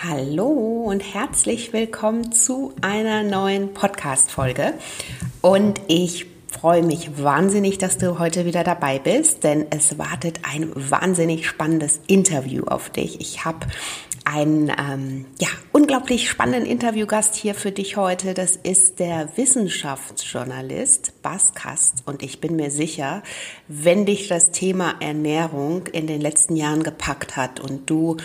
Hallo und herzlich willkommen zu einer neuen Podcast-Folge. Und ich freue mich wahnsinnig, dass du heute wieder dabei bist, denn es wartet ein wahnsinnig spannendes Interview auf dich. Ich habe einen ähm, ja, unglaublich spannenden Interviewgast hier für dich heute. Das ist der Wissenschaftsjournalist Bas Kast. Und ich bin mir sicher, wenn dich das Thema Ernährung in den letzten Jahren gepackt hat und du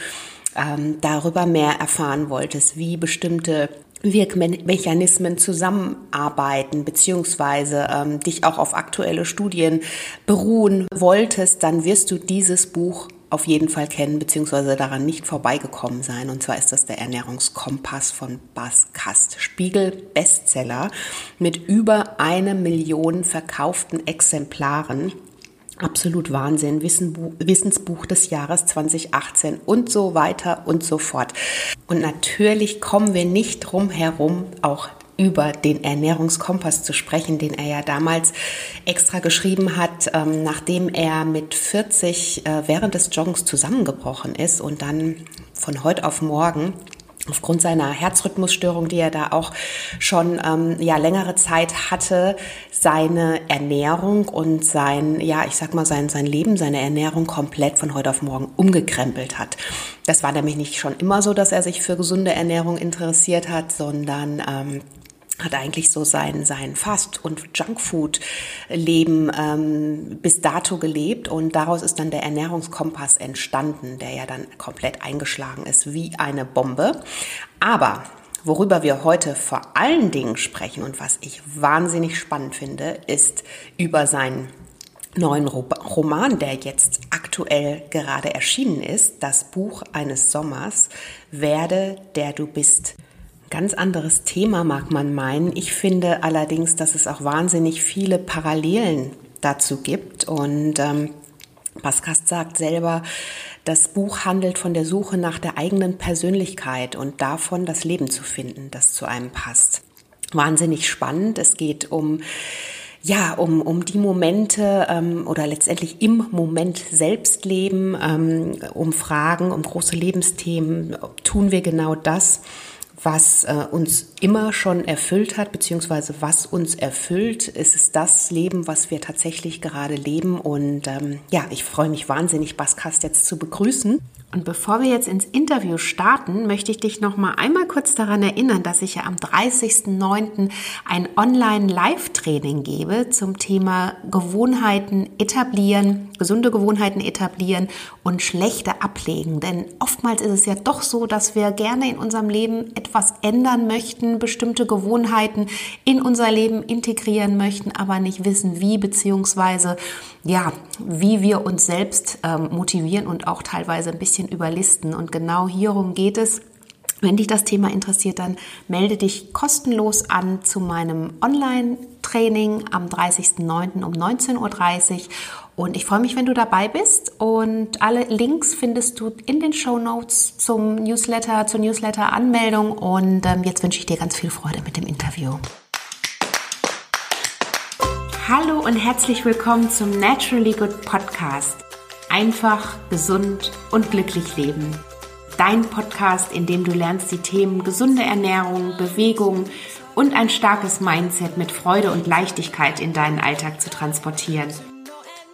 ähm, darüber mehr erfahren wolltest, wie bestimmte Wirkmechanismen zusammenarbeiten, beziehungsweise ähm, dich auch auf aktuelle Studien beruhen wolltest, dann wirst du dieses Buch auf jeden Fall kennen, beziehungsweise daran nicht vorbeigekommen sein. Und zwar ist das der Ernährungskompass von Bas Kast. Spiegel Bestseller mit über eine Million verkauften Exemplaren Absolut Wahnsinn, Wissensbuch des Jahres 2018 und so weiter und so fort. Und natürlich kommen wir nicht drum herum, auch über den Ernährungskompass zu sprechen, den er ja damals extra geschrieben hat, ähm, nachdem er mit 40 äh, während des Joggens zusammengebrochen ist und dann von heute auf morgen aufgrund seiner Herzrhythmusstörung, die er da auch schon ähm, ja längere Zeit hatte, seine Ernährung und sein ja ich sag mal sein sein Leben, seine Ernährung komplett von heute auf morgen umgekrempelt hat. Das war nämlich nicht schon immer so, dass er sich für gesunde Ernährung interessiert hat, sondern ähm, hat eigentlich so sein, sein Fast- und Junkfood-Leben ähm, bis dato gelebt und daraus ist dann der Ernährungskompass entstanden, der ja dann komplett eingeschlagen ist wie eine Bombe. Aber worüber wir heute vor allen Dingen sprechen und was ich wahnsinnig spannend finde, ist über seinen neuen Roman, der jetzt aktuell gerade erschienen ist, das Buch eines Sommers, Werde der du bist ganz anderes Thema, mag man meinen. Ich finde allerdings, dass es auch wahnsinnig viele Parallelen dazu gibt. Und ähm, Baskast sagt selber, das Buch handelt von der Suche nach der eigenen Persönlichkeit und davon, das Leben zu finden, das zu einem passt. Wahnsinnig spannend. Es geht um ja, um, um die Momente ähm, oder letztendlich im Moment selbst leben, ähm, um Fragen, um große Lebensthemen. Tun wir genau das? Was äh, uns immer schon erfüllt hat, beziehungsweise was uns erfüllt, ist es das Leben, was wir tatsächlich gerade leben. Und ähm, ja, ich freue mich wahnsinnig, Baskast jetzt zu begrüßen. Und bevor wir jetzt ins Interview starten, möchte ich dich noch mal einmal kurz daran erinnern, dass ich ja am 30.09. ein Online-Live-Training gebe zum Thema Gewohnheiten etablieren, gesunde Gewohnheiten etablieren und schlechte ablegen. Denn oftmals ist es ja doch so, dass wir gerne in unserem Leben etwas ändern möchten, bestimmte Gewohnheiten in unser Leben integrieren möchten, aber nicht wissen wie, beziehungsweise ja, wie wir uns selbst ähm, motivieren und auch teilweise ein bisschen überlisten. Und genau hierum geht es. Wenn dich das Thema interessiert, dann melde dich kostenlos an zu meinem Online-Training am 30.09. um 19.30 Uhr. Und ich freue mich, wenn du dabei bist. Und alle Links findest du in den Show Notes zum Newsletter, zur Newsletter-Anmeldung. Und ähm, jetzt wünsche ich dir ganz viel Freude mit dem Interview. Hallo und herzlich willkommen zum Naturally Good Podcast. Einfach, gesund und glücklich leben. Dein Podcast, in dem du lernst, die Themen gesunde Ernährung, Bewegung und ein starkes Mindset mit Freude und Leichtigkeit in deinen Alltag zu transportieren.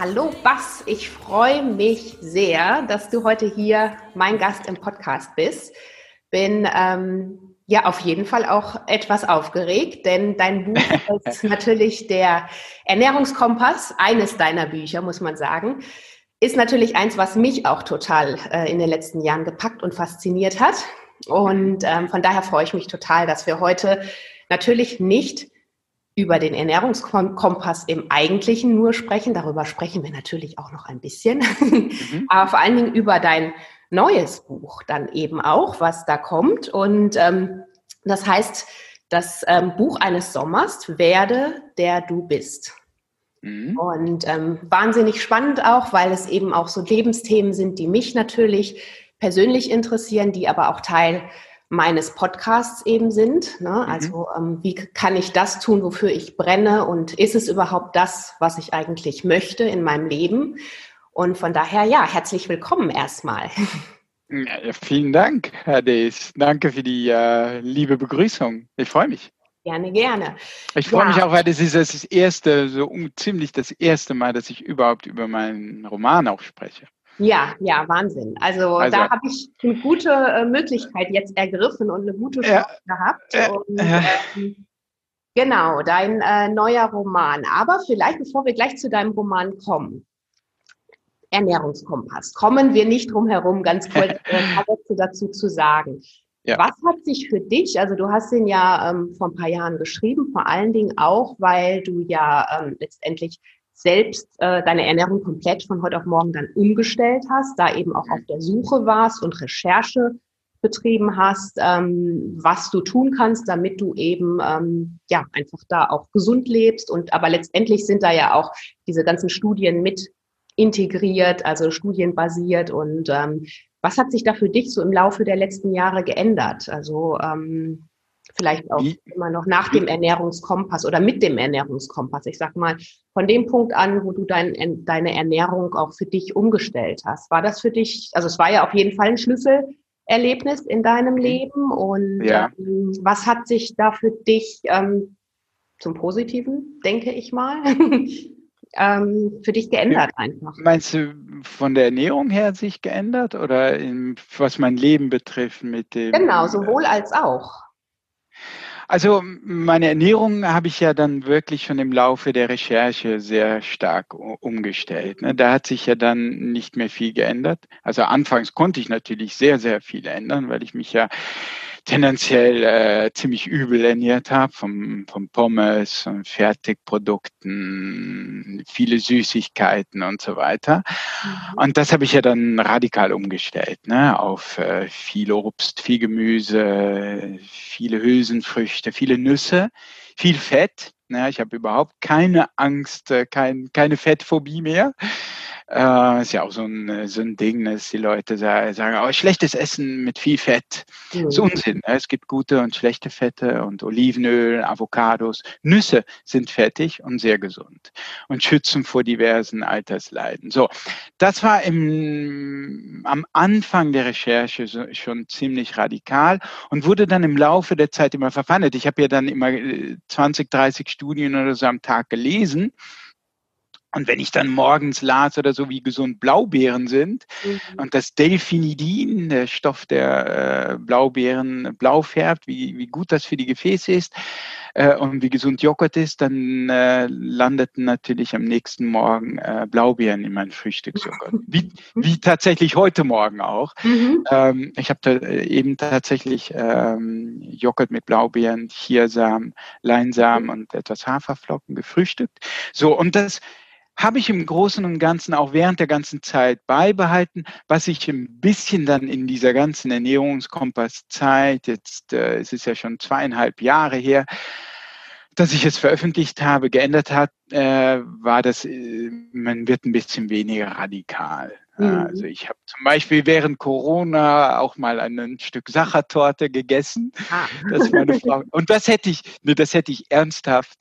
Hallo Bass. Ich freue mich sehr, dass du heute hier mein Gast im Podcast bist. Bin ähm, ja auf jeden Fall auch etwas aufgeregt, denn dein Buch ist natürlich der Ernährungskompass, eines deiner Bücher, muss man sagen ist natürlich eins, was mich auch total äh, in den letzten Jahren gepackt und fasziniert hat. Und ähm, von daher freue ich mich total, dass wir heute natürlich nicht über den Ernährungskompass im Eigentlichen nur sprechen. Darüber sprechen wir natürlich auch noch ein bisschen. Mhm. Aber vor allen Dingen über dein neues Buch dann eben auch, was da kommt. Und ähm, das heißt das ähm, Buch eines Sommers, Werde, der du bist. Mhm. Und ähm, wahnsinnig spannend auch, weil es eben auch so Lebensthemen sind, die mich natürlich persönlich interessieren, die aber auch Teil meines Podcasts eben sind. Ne? Mhm. Also ähm, wie kann ich das tun, wofür ich brenne und ist es überhaupt das, was ich eigentlich möchte in meinem Leben? Und von daher, ja, herzlich willkommen erstmal. Ja, vielen Dank, Herr Dees. Danke für die äh, liebe Begrüßung. Ich freue mich. Gerne, gerne. Ich freue ja. mich auch, weil das ist das erste, so ziemlich das erste Mal, dass ich überhaupt über meinen Roman auch spreche. Ja, ja, Wahnsinn. Also, also da habe ich eine gute äh, Möglichkeit jetzt ergriffen und eine gute Chance ja, gehabt. Äh, und, äh, genau, dein äh, neuer Roman. Aber vielleicht, bevor wir gleich zu deinem Roman kommen, Ernährungskompass. Kommen wir nicht drum herum, ganz kurz äh, ein paar Sätze dazu zu sagen. Ja. Was hat sich für dich, also du hast ihn ja ähm, vor ein paar Jahren geschrieben, vor allen Dingen auch, weil du ja ähm, letztendlich selbst äh, deine Ernährung komplett von heute auf morgen dann umgestellt hast, da eben auch auf der Suche warst und Recherche betrieben hast, ähm, was du tun kannst, damit du eben ähm, ja einfach da auch gesund lebst. Und aber letztendlich sind da ja auch diese ganzen Studien mit integriert, also studienbasiert. Und ähm, was hat sich da für dich so im Laufe der letzten Jahre geändert? Also ähm, vielleicht auch immer noch nach dem Ernährungskompass oder mit dem Ernährungskompass. Ich sag mal, von dem Punkt an, wo du dein, deine Ernährung auch für dich umgestellt hast. War das für dich, also es war ja auf jeden Fall ein Schlüsselerlebnis in deinem mhm. Leben. Und ja. ähm, was hat sich da für dich ähm, zum Positiven, denke ich mal, ähm, für dich geändert einfach? Meinst du von der Ernährung her sich geändert oder in, was mein Leben betrifft mit dem? Genau, sowohl als auch. Also meine Ernährung habe ich ja dann wirklich schon im Laufe der Recherche sehr stark umgestellt. Ne? Da hat sich ja dann nicht mehr viel geändert. Also anfangs konnte ich natürlich sehr, sehr viel ändern, weil ich mich ja tendenziell äh, ziemlich übel ernährt habe, vom, vom Pommes und Fertigprodukten, viele Süßigkeiten und so weiter. Mhm. Und das habe ich ja dann radikal umgestellt, ne? auf äh, viel Obst, viel Gemüse, viele Hülsenfrüchte, viele Nüsse, viel Fett. Ne? Ich habe überhaupt keine Angst, äh, kein, keine Fettphobie mehr. Äh, ist ja auch so ein, so ein Ding, dass die Leute sagen, oh, schlechtes Essen mit viel Fett. Mhm. Ist Unsinn. Ne? Es gibt gute und schlechte Fette und Olivenöl, Avocados. Nüsse sind fettig und sehr gesund und schützen vor diversen Altersleiden. So, das war im, am Anfang der Recherche schon ziemlich radikal und wurde dann im Laufe der Zeit immer verfandet. Ich habe ja dann immer 20, äh, 30 Studien oder so am Tag gelesen und wenn ich dann morgens las oder so, wie gesund Blaubeeren sind mhm. und das Delphinidin, der Stoff, der äh, Blaubeeren blau färbt, wie, wie gut das für die Gefäße ist äh, und wie gesund Joghurt ist, dann äh, landeten natürlich am nächsten Morgen äh, Blaubeeren in meinem Frühstücksjoghurt. Wie, wie tatsächlich heute Morgen auch. Mhm. Ähm, ich habe da äh, eben tatsächlich ähm, Joghurt mit Blaubeeren, Chiasamen, Leinsamen und etwas Haferflocken gefrühstückt. So, und das habe ich im Großen und Ganzen auch während der ganzen Zeit beibehalten, was ich ein bisschen dann in dieser ganzen Ernährungskompass-Zeit, jetzt äh, es ist ja schon zweieinhalb Jahre her, dass ich es veröffentlicht habe, geändert hat, äh, war das, äh, man wird ein bisschen weniger radikal. Mhm. Also ich habe zum Beispiel während Corona auch mal ein Stück Sachertorte gegessen. Ah. Das meine Frau. Und das hätte ich, nee, das hätte ich ernsthaft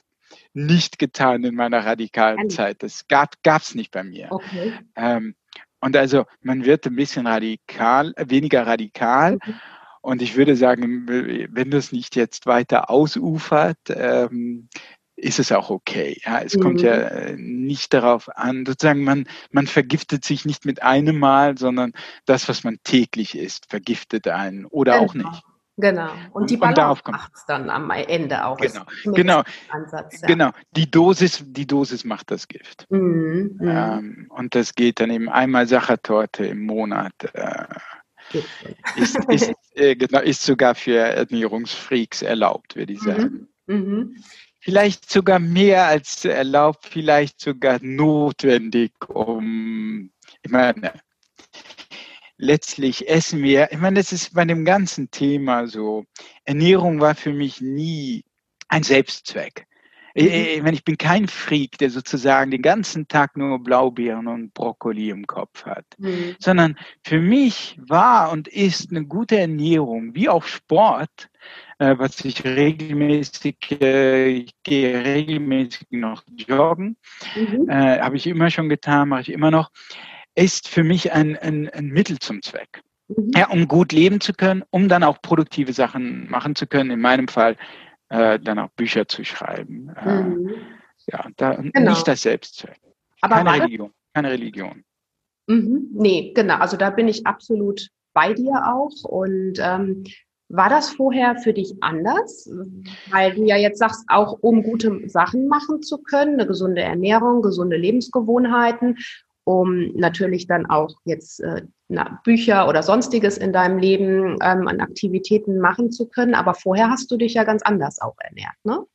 nicht getan in meiner radikalen Zeit. Das gab es nicht bei mir. Okay. Ähm, und also man wird ein bisschen radikal, weniger radikal. Mhm. Und ich würde sagen, wenn das nicht jetzt weiter ausufert, ähm, ist es auch okay. Ja, es mhm. kommt ja äh, nicht darauf an, sozusagen man, man vergiftet sich nicht mit einem Mal, sondern das, was man täglich isst, vergiftet einen oder genau. auch nicht. Genau. Und die Balance macht es dann am Ende auch. Genau. Genau. Ansatz, ja. genau. Die Dosis, die Dosis macht das Gift. Mhm, mhm. ähm, und das geht dann eben einmal Sachertorte im Monat. Äh, ist, ist, äh, genau, ist sogar für Ernährungsfreaks erlaubt, würde ich sagen. Mhm, mhm. Vielleicht sogar mehr als erlaubt, vielleicht sogar notwendig, um, ich meine, letztlich essen wir, ich meine, das ist bei dem ganzen Thema so. Ernährung war für mich nie ein Selbstzweck. Mhm. Ich, ich bin kein Freak, der sozusagen den ganzen Tag nur Blaubeeren und Brokkoli im Kopf hat, mhm. sondern für mich war und ist eine gute Ernährung, wie auch Sport, äh, was ich regelmäßig, äh, ich gehe regelmäßig noch joggen, mhm. äh, habe ich immer schon getan, mache ich immer noch, ist für mich ein, ein, ein Mittel zum Zweck. Mhm. Ja, um gut leben zu können, um dann auch produktive Sachen machen zu können. In meinem Fall äh, dann auch Bücher zu schreiben. Äh, mhm. Ja, da, genau. nicht das Selbstzweck. Aber keine Religion. Keine Religion. Mhm. Nee, genau. Also da bin ich absolut bei dir auch. Und ähm, war das vorher für dich anders? Weil du ja jetzt sagst, auch um gute Sachen machen zu können, eine gesunde Ernährung, gesunde Lebensgewohnheiten um natürlich dann auch jetzt äh, na, Bücher oder sonstiges in deinem Leben ähm, an Aktivitäten machen zu können. Aber vorher hast du dich ja ganz anders auch ernährt, ne?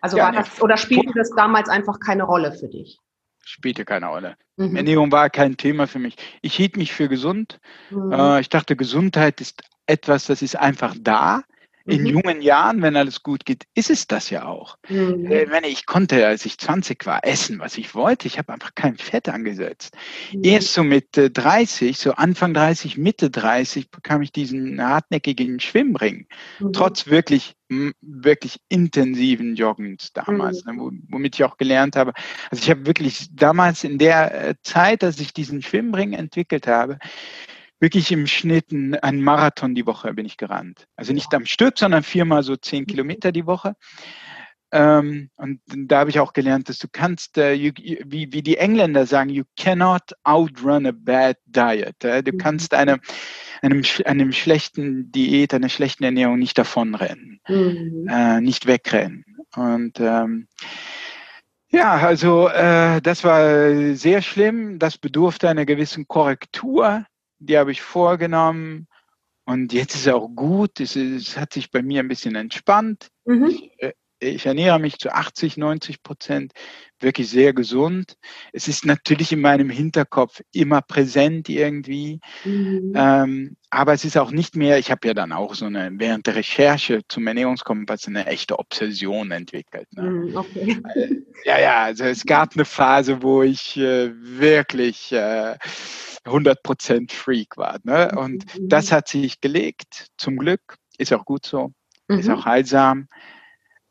Also ja, das, oder spielte das damals einfach keine Rolle für dich? Spielte keine Rolle. Mhm. Ernährung war kein Thema für mich. Ich hielt mich für gesund. Mhm. Äh, ich dachte, Gesundheit ist etwas, das ist einfach da in mhm. jungen Jahren, wenn alles gut geht, ist es das ja auch. Mhm. Äh, wenn ich konnte, als ich 20 war, essen, was ich wollte. Ich habe einfach kein Fett angesetzt. Mhm. Erst so mit 30, so Anfang 30, Mitte 30, bekam ich diesen hartnäckigen Schwimmring. Mhm. Trotz wirklich, wirklich intensiven Joggens damals, mhm. ne, womit ich auch gelernt habe. Also ich habe wirklich damals in der äh, Zeit, dass ich diesen Schwimmring entwickelt habe, wirklich im Schnitt einen Marathon die Woche bin ich gerannt. Also nicht am Stück, sondern viermal so zehn Kilometer die Woche. Ähm, und da habe ich auch gelernt, dass du kannst, äh, you, wie, wie die Engländer sagen, you cannot outrun a bad diet. Äh? Du mhm. kannst eine, einem, einem schlechten Diät, einer schlechten Ernährung nicht davonrennen, mhm. äh, nicht wegrennen. Und ähm, ja, also äh, das war sehr schlimm. Das bedurfte einer gewissen Korrektur die habe ich vorgenommen. Und jetzt ist auch gut. Es, es hat sich bei mir ein bisschen entspannt. Mhm. Ich, äh, ich ernähre mich zu 80, 90 Prozent wirklich sehr gesund. Es ist natürlich in meinem Hinterkopf immer präsent irgendwie. Mhm. Ähm, aber es ist auch nicht mehr, ich habe ja dann auch so eine, während der Recherche zum Ernährungskompass eine echte Obsession entwickelt. Ne? Mhm, okay. Äh, ja, ja, also es gab eine Phase, wo ich äh, wirklich äh, 100% Freak war. Ne? Und mhm. das hat sich gelegt, zum Glück. Ist auch gut so, mhm. ist auch heilsam.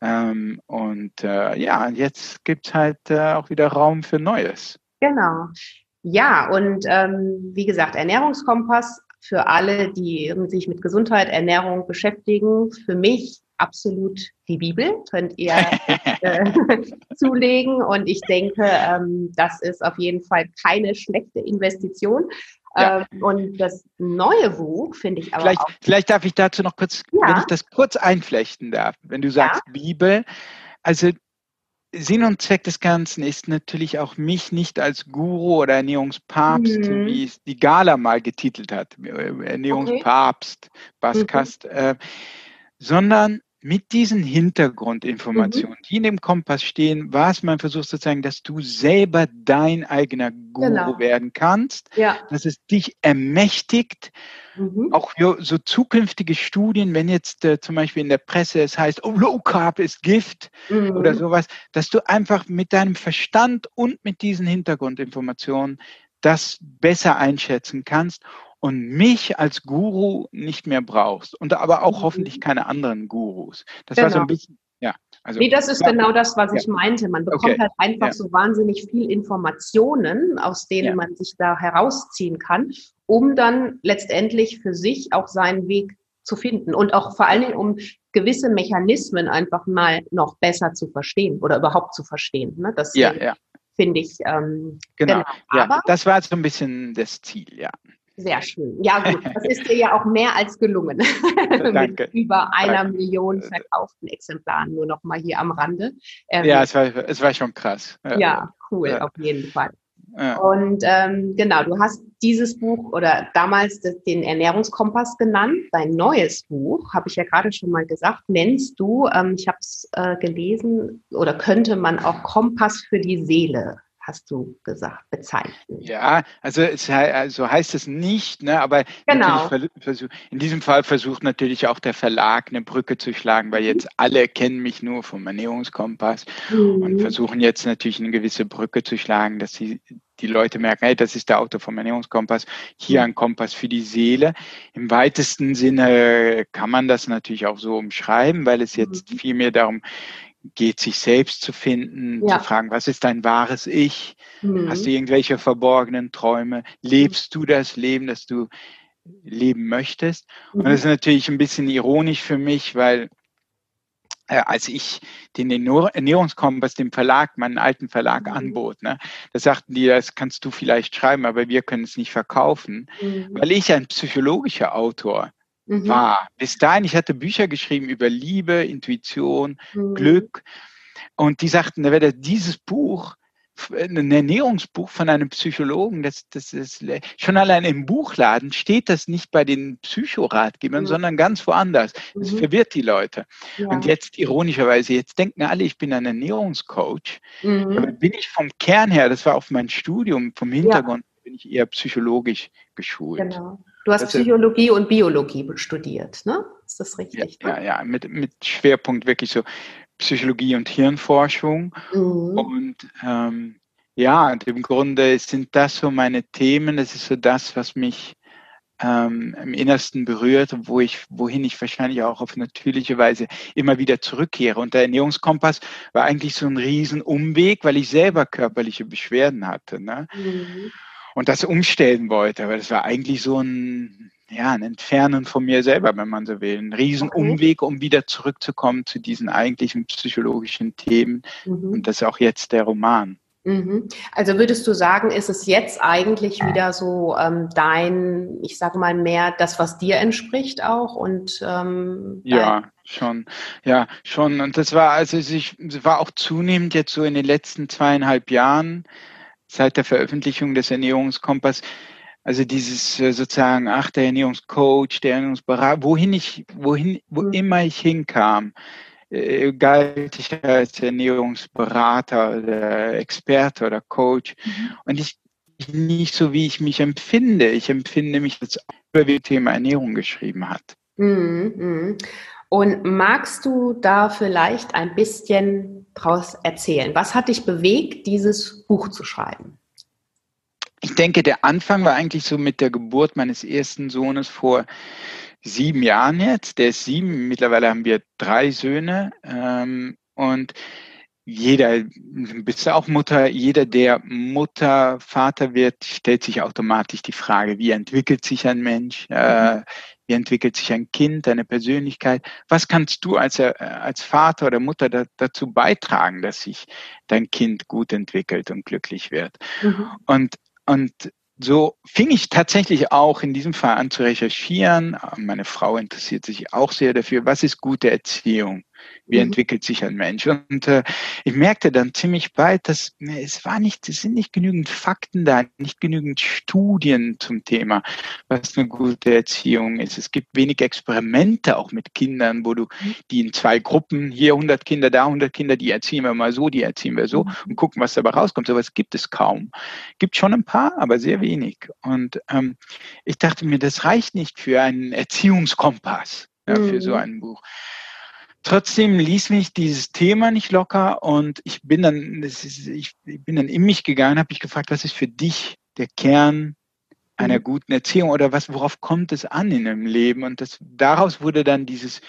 Ähm, und äh, ja, jetzt gibt es halt äh, auch wieder Raum für Neues. Genau. Ja, und ähm, wie gesagt, Ernährungskompass für alle, die sich mit Gesundheit, Ernährung beschäftigen. Für mich absolut die Bibel, könnt ihr äh, zulegen. Und ich denke, ähm, das ist auf jeden Fall keine schlechte Investition. Ja. Ähm, und das neue Buch finde ich aber vielleicht, auch. Vielleicht darf ich dazu noch kurz, ja. wenn ich das kurz einflechten darf, wenn du sagst ja. Bibel. Also Sinn und Zweck des Ganzen ist natürlich auch mich nicht als Guru oder Ernährungspapst, mhm. wie es die Gala mal getitelt hat, Ernährungspapst, okay. Baskast, mhm. äh, sondern mit diesen Hintergrundinformationen, mhm. die in dem Kompass stehen, war es mein Versuch sozusagen, dass du selber dein eigener Guru genau. werden kannst, ja. dass es dich ermächtigt, mhm. auch so zukünftige Studien, wenn jetzt äh, zum Beispiel in der Presse es heißt, oh, Low Carb ist Gift mhm. oder sowas, dass du einfach mit deinem Verstand und mit diesen Hintergrundinformationen das besser einschätzen kannst und mich als Guru nicht mehr brauchst und aber auch mhm. hoffentlich keine anderen Gurus. Das genau. war so ein genau. bisschen, ja. Also, nee, das ist ja. genau das, was ich ja. meinte. Man bekommt okay. halt einfach ja. so wahnsinnig viel Informationen, aus denen man sich da herausziehen kann, um dann letztendlich für sich auch seinen Weg zu finden und auch vor allen Dingen, um gewisse Mechanismen einfach mal noch besser zu verstehen oder überhaupt zu verstehen. Ne? Das ja, ja. finde ich. Ähm, genau. genau. Ja, das war so ein bisschen das Ziel, ja. Sehr schön. Ja, gut. Das ist dir ja auch mehr als gelungen. Danke. Mit über einer Danke. Million verkauften Exemplaren, nur noch mal hier am Rande. Ähm, ja, es war, es war schon krass. Ja, cool, ja. auf jeden Fall. Ja. Und ähm, genau, du hast dieses Buch oder damals den Ernährungskompass genannt. Dein neues Buch, habe ich ja gerade schon mal gesagt, nennst du, ähm, ich habe es äh, gelesen, oder könnte man auch Kompass für die Seele hast du gesagt, bezeichnen. Ja, also, es, also heißt es nicht, ne, aber genau. in diesem Fall versucht natürlich auch der Verlag eine Brücke zu schlagen, weil jetzt alle kennen mich nur vom Ernährungskompass mhm. und versuchen jetzt natürlich eine gewisse Brücke zu schlagen, dass sie die Leute merken, hey, das ist der Autor vom Ernährungskompass, hier ein Kompass für die Seele. Im weitesten Sinne kann man das natürlich auch so umschreiben, weil es jetzt mhm. viel mehr darum geht, sich selbst zu finden, ja. zu fragen, was ist dein wahres Ich? Mhm. Hast du irgendwelche verborgenen Träume? Lebst du das Leben, das du leben möchtest? Mhm. Und das ist natürlich ein bisschen ironisch für mich, weil äh, als ich den Ernährungskompass dem Verlag, meinen alten Verlag mhm. anbot, ne, da sagten die, das kannst du vielleicht schreiben, aber wir können es nicht verkaufen, mhm. weil ich ein psychologischer Autor mhm. war. Bis dahin, ich hatte Bücher geschrieben über Liebe, Intuition, mhm. Glück und die sagten, da wäre dieses Buch ein Ernährungsbuch von einem Psychologen, das, das ist schon allein im Buchladen steht das nicht bei den Psychoratgebern, mhm. sondern ganz woanders. Das mhm. verwirrt die Leute. Ja. Und jetzt ironischerweise, jetzt denken alle, ich bin ein Ernährungscoach. Mhm. Aber bin ich vom Kern her, das war auf mein Studium, vom Hintergrund. Bin ich eher psychologisch geschult. Genau. Du hast das Psychologie und Biologie studiert, ne? Ist das richtig? Ja, ne? ja, ja, mit, mit Schwerpunkt wirklich so Psychologie und Hirnforschung. Mhm. Und ähm, ja, und im Grunde sind das so meine Themen. Das ist so das, was mich ähm, im Innersten berührt wo ich, wohin ich wahrscheinlich auch auf natürliche Weise immer wieder zurückkehre. Und der Ernährungskompass war eigentlich so ein Riesenumweg, weil ich selber körperliche Beschwerden hatte. Ne? Mhm. Und das umstellen wollte. Aber das war eigentlich so ein ja, ein Entfernen von mir selber, wenn man so will. Ein Riesenumweg, um wieder zurückzukommen zu diesen eigentlichen psychologischen Themen. Mhm. Und das ist auch jetzt der Roman. Mhm. Also würdest du sagen, ist es jetzt eigentlich wieder so ähm, dein, ich sage mal mehr das, was dir entspricht auch und ähm, ja, schon, ja, schon. Und das war also ich war auch zunehmend jetzt so in den letzten zweieinhalb Jahren seit der Veröffentlichung des Ernährungskompass also dieses äh, sozusagen, ach, der Ernährungscoach, der Ernährungsberater, wohin ich, wohin, wo mhm. immer ich hinkam, äh, galt ich als Ernährungsberater oder Experte oder Coach. Mhm. Und ich nicht so, wie ich mich empfinde. Ich empfinde mich als über das Thema Ernährung geschrieben hat. Mhm, mhm. Und magst du da vielleicht ein bisschen draus erzählen? Was hat dich bewegt, dieses Buch zu schreiben? ich denke, der Anfang war eigentlich so mit der Geburt meines ersten Sohnes vor sieben Jahren jetzt. Der ist sieben, mittlerweile haben wir drei Söhne. Ähm, und jeder, bist du auch Mutter, jeder, der Mutter, Vater wird, stellt sich automatisch die Frage, wie entwickelt sich ein Mensch, äh, mhm. Wie entwickelt sich ein Kind, eine Persönlichkeit. Was kannst du als, äh, als Vater oder Mutter da, dazu beitragen, dass sich dein Kind gut entwickelt und glücklich wird? Mhm. Und und so fing ich tatsächlich auch in diesem Fall an zu recherchieren. Meine Frau interessiert sich auch sehr dafür, was ist gute Erziehung? Wie mhm. entwickelt sich ein Mensch? Und äh, ich merkte dann ziemlich bald, dass ne, es war nicht, es sind nicht genügend Fakten da, nicht genügend Studien zum Thema, was eine gute Erziehung ist. Es gibt wenig Experimente auch mit Kindern, wo du mhm. die in zwei Gruppen, hier 100 Kinder, da 100 Kinder, die erziehen wir mal so, die erziehen wir so mhm. und gucken, was dabei rauskommt. So was gibt es kaum. Gibt schon ein paar, aber sehr wenig. Und ähm, ich dachte mir, das reicht nicht für einen Erziehungskompass, ja, für so ein Buch. Trotzdem ließ mich dieses Thema nicht locker und ich bin dann, ist, ich bin dann in mich gegangen, habe mich gefragt, was ist für dich der Kern einer mhm. guten Erziehung oder was, worauf kommt es an in einem Leben? Und das, daraus wurde dann dieses,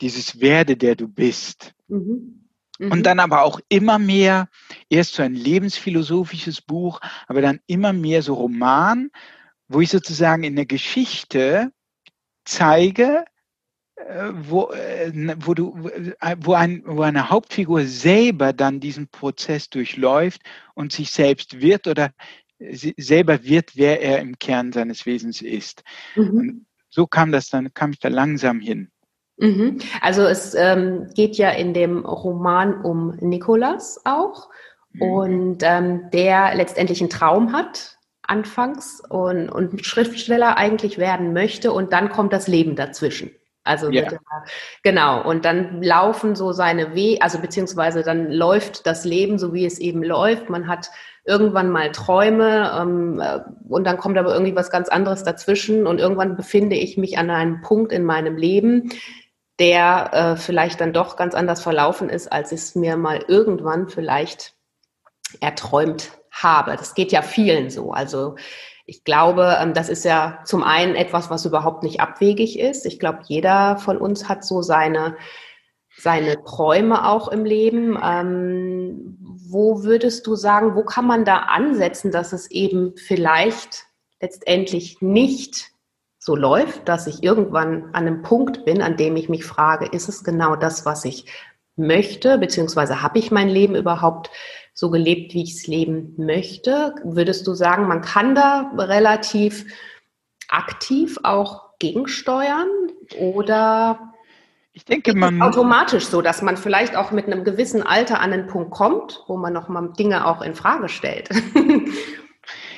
dieses Werde, der du bist. Mhm. Mhm. Und dann aber auch immer mehr, erst so ein lebensphilosophisches Buch, aber dann immer mehr so Roman, wo ich sozusagen in der Geschichte zeige, wo, äh, wo, du, äh, wo, ein, wo eine Hauptfigur selber dann diesen Prozess durchläuft und sich selbst wird oder selber wird, wer er im Kern seines Wesens ist. Mhm. so kam das dann, kam ich da langsam hin. Mhm. Also es ähm, geht ja in dem Roman um Nikolas auch mhm. und ähm, der letztendlich einen Traum hat anfangs und, und Schriftsteller eigentlich werden möchte und dann kommt das Leben dazwischen. Also ja. er, genau, und dann laufen so seine Wege, also beziehungsweise dann läuft das Leben so, wie es eben läuft. Man hat irgendwann mal Träume ähm, äh, und dann kommt aber irgendwie was ganz anderes dazwischen und irgendwann befinde ich mich an einem Punkt in meinem Leben, der äh, vielleicht dann doch ganz anders verlaufen ist, als ich es mir mal irgendwann vielleicht erträumt habe. Das geht ja vielen so. Also ich glaube, ähm, das ist ja zum einen etwas, was überhaupt nicht abwegig ist. Ich glaube, jeder von uns hat so seine, seine Träume auch im Leben. Ähm, wo würdest du sagen, wo kann man da ansetzen, dass es eben vielleicht letztendlich nicht so läuft, dass ich irgendwann an einem Punkt bin, an dem ich mich frage, ist es genau das, was ich möchte, beziehungsweise habe ich mein Leben überhaupt so gelebt, wie ich es leben möchte? Würdest du sagen, man kann da relativ aktiv auch gegensteuern oder ich denke, man automatisch so, dass man vielleicht auch mit einem gewissen Alter an einen Punkt kommt, wo man noch mal Dinge auch in Frage stellt.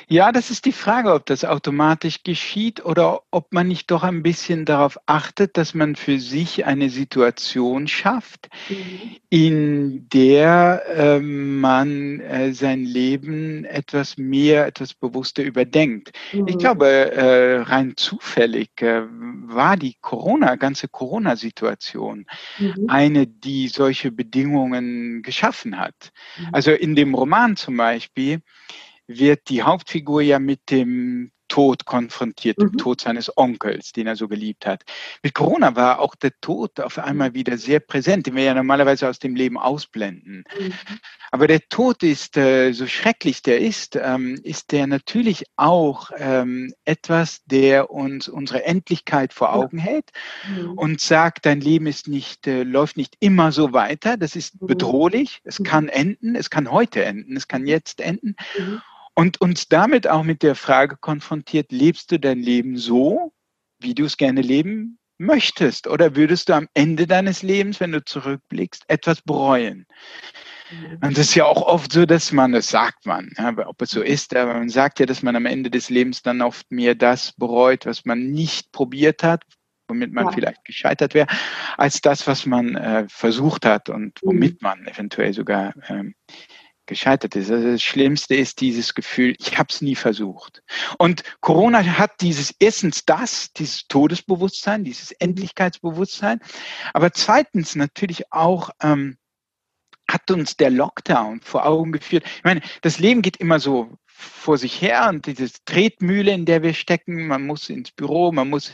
Ja, das ist die Frage, ob das automatisch geschieht oder ob man nicht doch ein bisschen darauf achtet, dass man für sich eine Situation schafft, mhm. in der äh, man äh, sein Leben etwas mehr, etwas bewusster überdenkt. Mhm. Ich glaube, äh, rein zufällig äh, war die Corona, ganze Corona-Situation mhm. eine, die solche Bedingungen geschaffen hat. Mhm. Also in dem Roman zum Beispiel, wird die Hauptfigur ja mit dem Tod konfrontiert, mhm. dem Tod seines Onkels, den er so geliebt hat. Mit Corona war auch der Tod auf einmal wieder sehr präsent, den wir ja normalerweise aus dem Leben ausblenden. Mhm. Aber der Tod ist, äh, so schrecklich der ist, ähm, ist der natürlich auch ähm, etwas, der uns unsere Endlichkeit vor Augen hält mhm. und sagt, dein Leben ist nicht, äh, läuft nicht immer so weiter, das ist mhm. bedrohlich, es mhm. kann enden, es kann heute enden, es kann mhm. jetzt enden und uns damit auch mit der Frage konfrontiert, lebst du dein Leben so, wie du es gerne leben möchtest? Oder würdest du am Ende deines Lebens, wenn du zurückblickst, etwas bereuen? Mhm. Und das ist ja auch oft so, dass man, das sagt man, ob es so mhm. ist, aber man sagt ja, dass man am Ende des Lebens dann oft mehr das bereut, was man nicht probiert hat, womit man ja. vielleicht gescheitert wäre, als das, was man äh, versucht hat und womit mhm. man eventuell sogar ähm, gescheitert ist. Also das Schlimmste ist dieses Gefühl, ich habe es nie versucht. Und Corona hat dieses erstens das, dieses Todesbewusstsein, dieses mhm. Endlichkeitsbewusstsein, aber zweitens natürlich auch ähm, hat uns der Lockdown vor Augen geführt. Ich meine, das Leben geht immer so vor sich her und diese Tretmühle, in der wir stecken, man muss ins Büro, man muss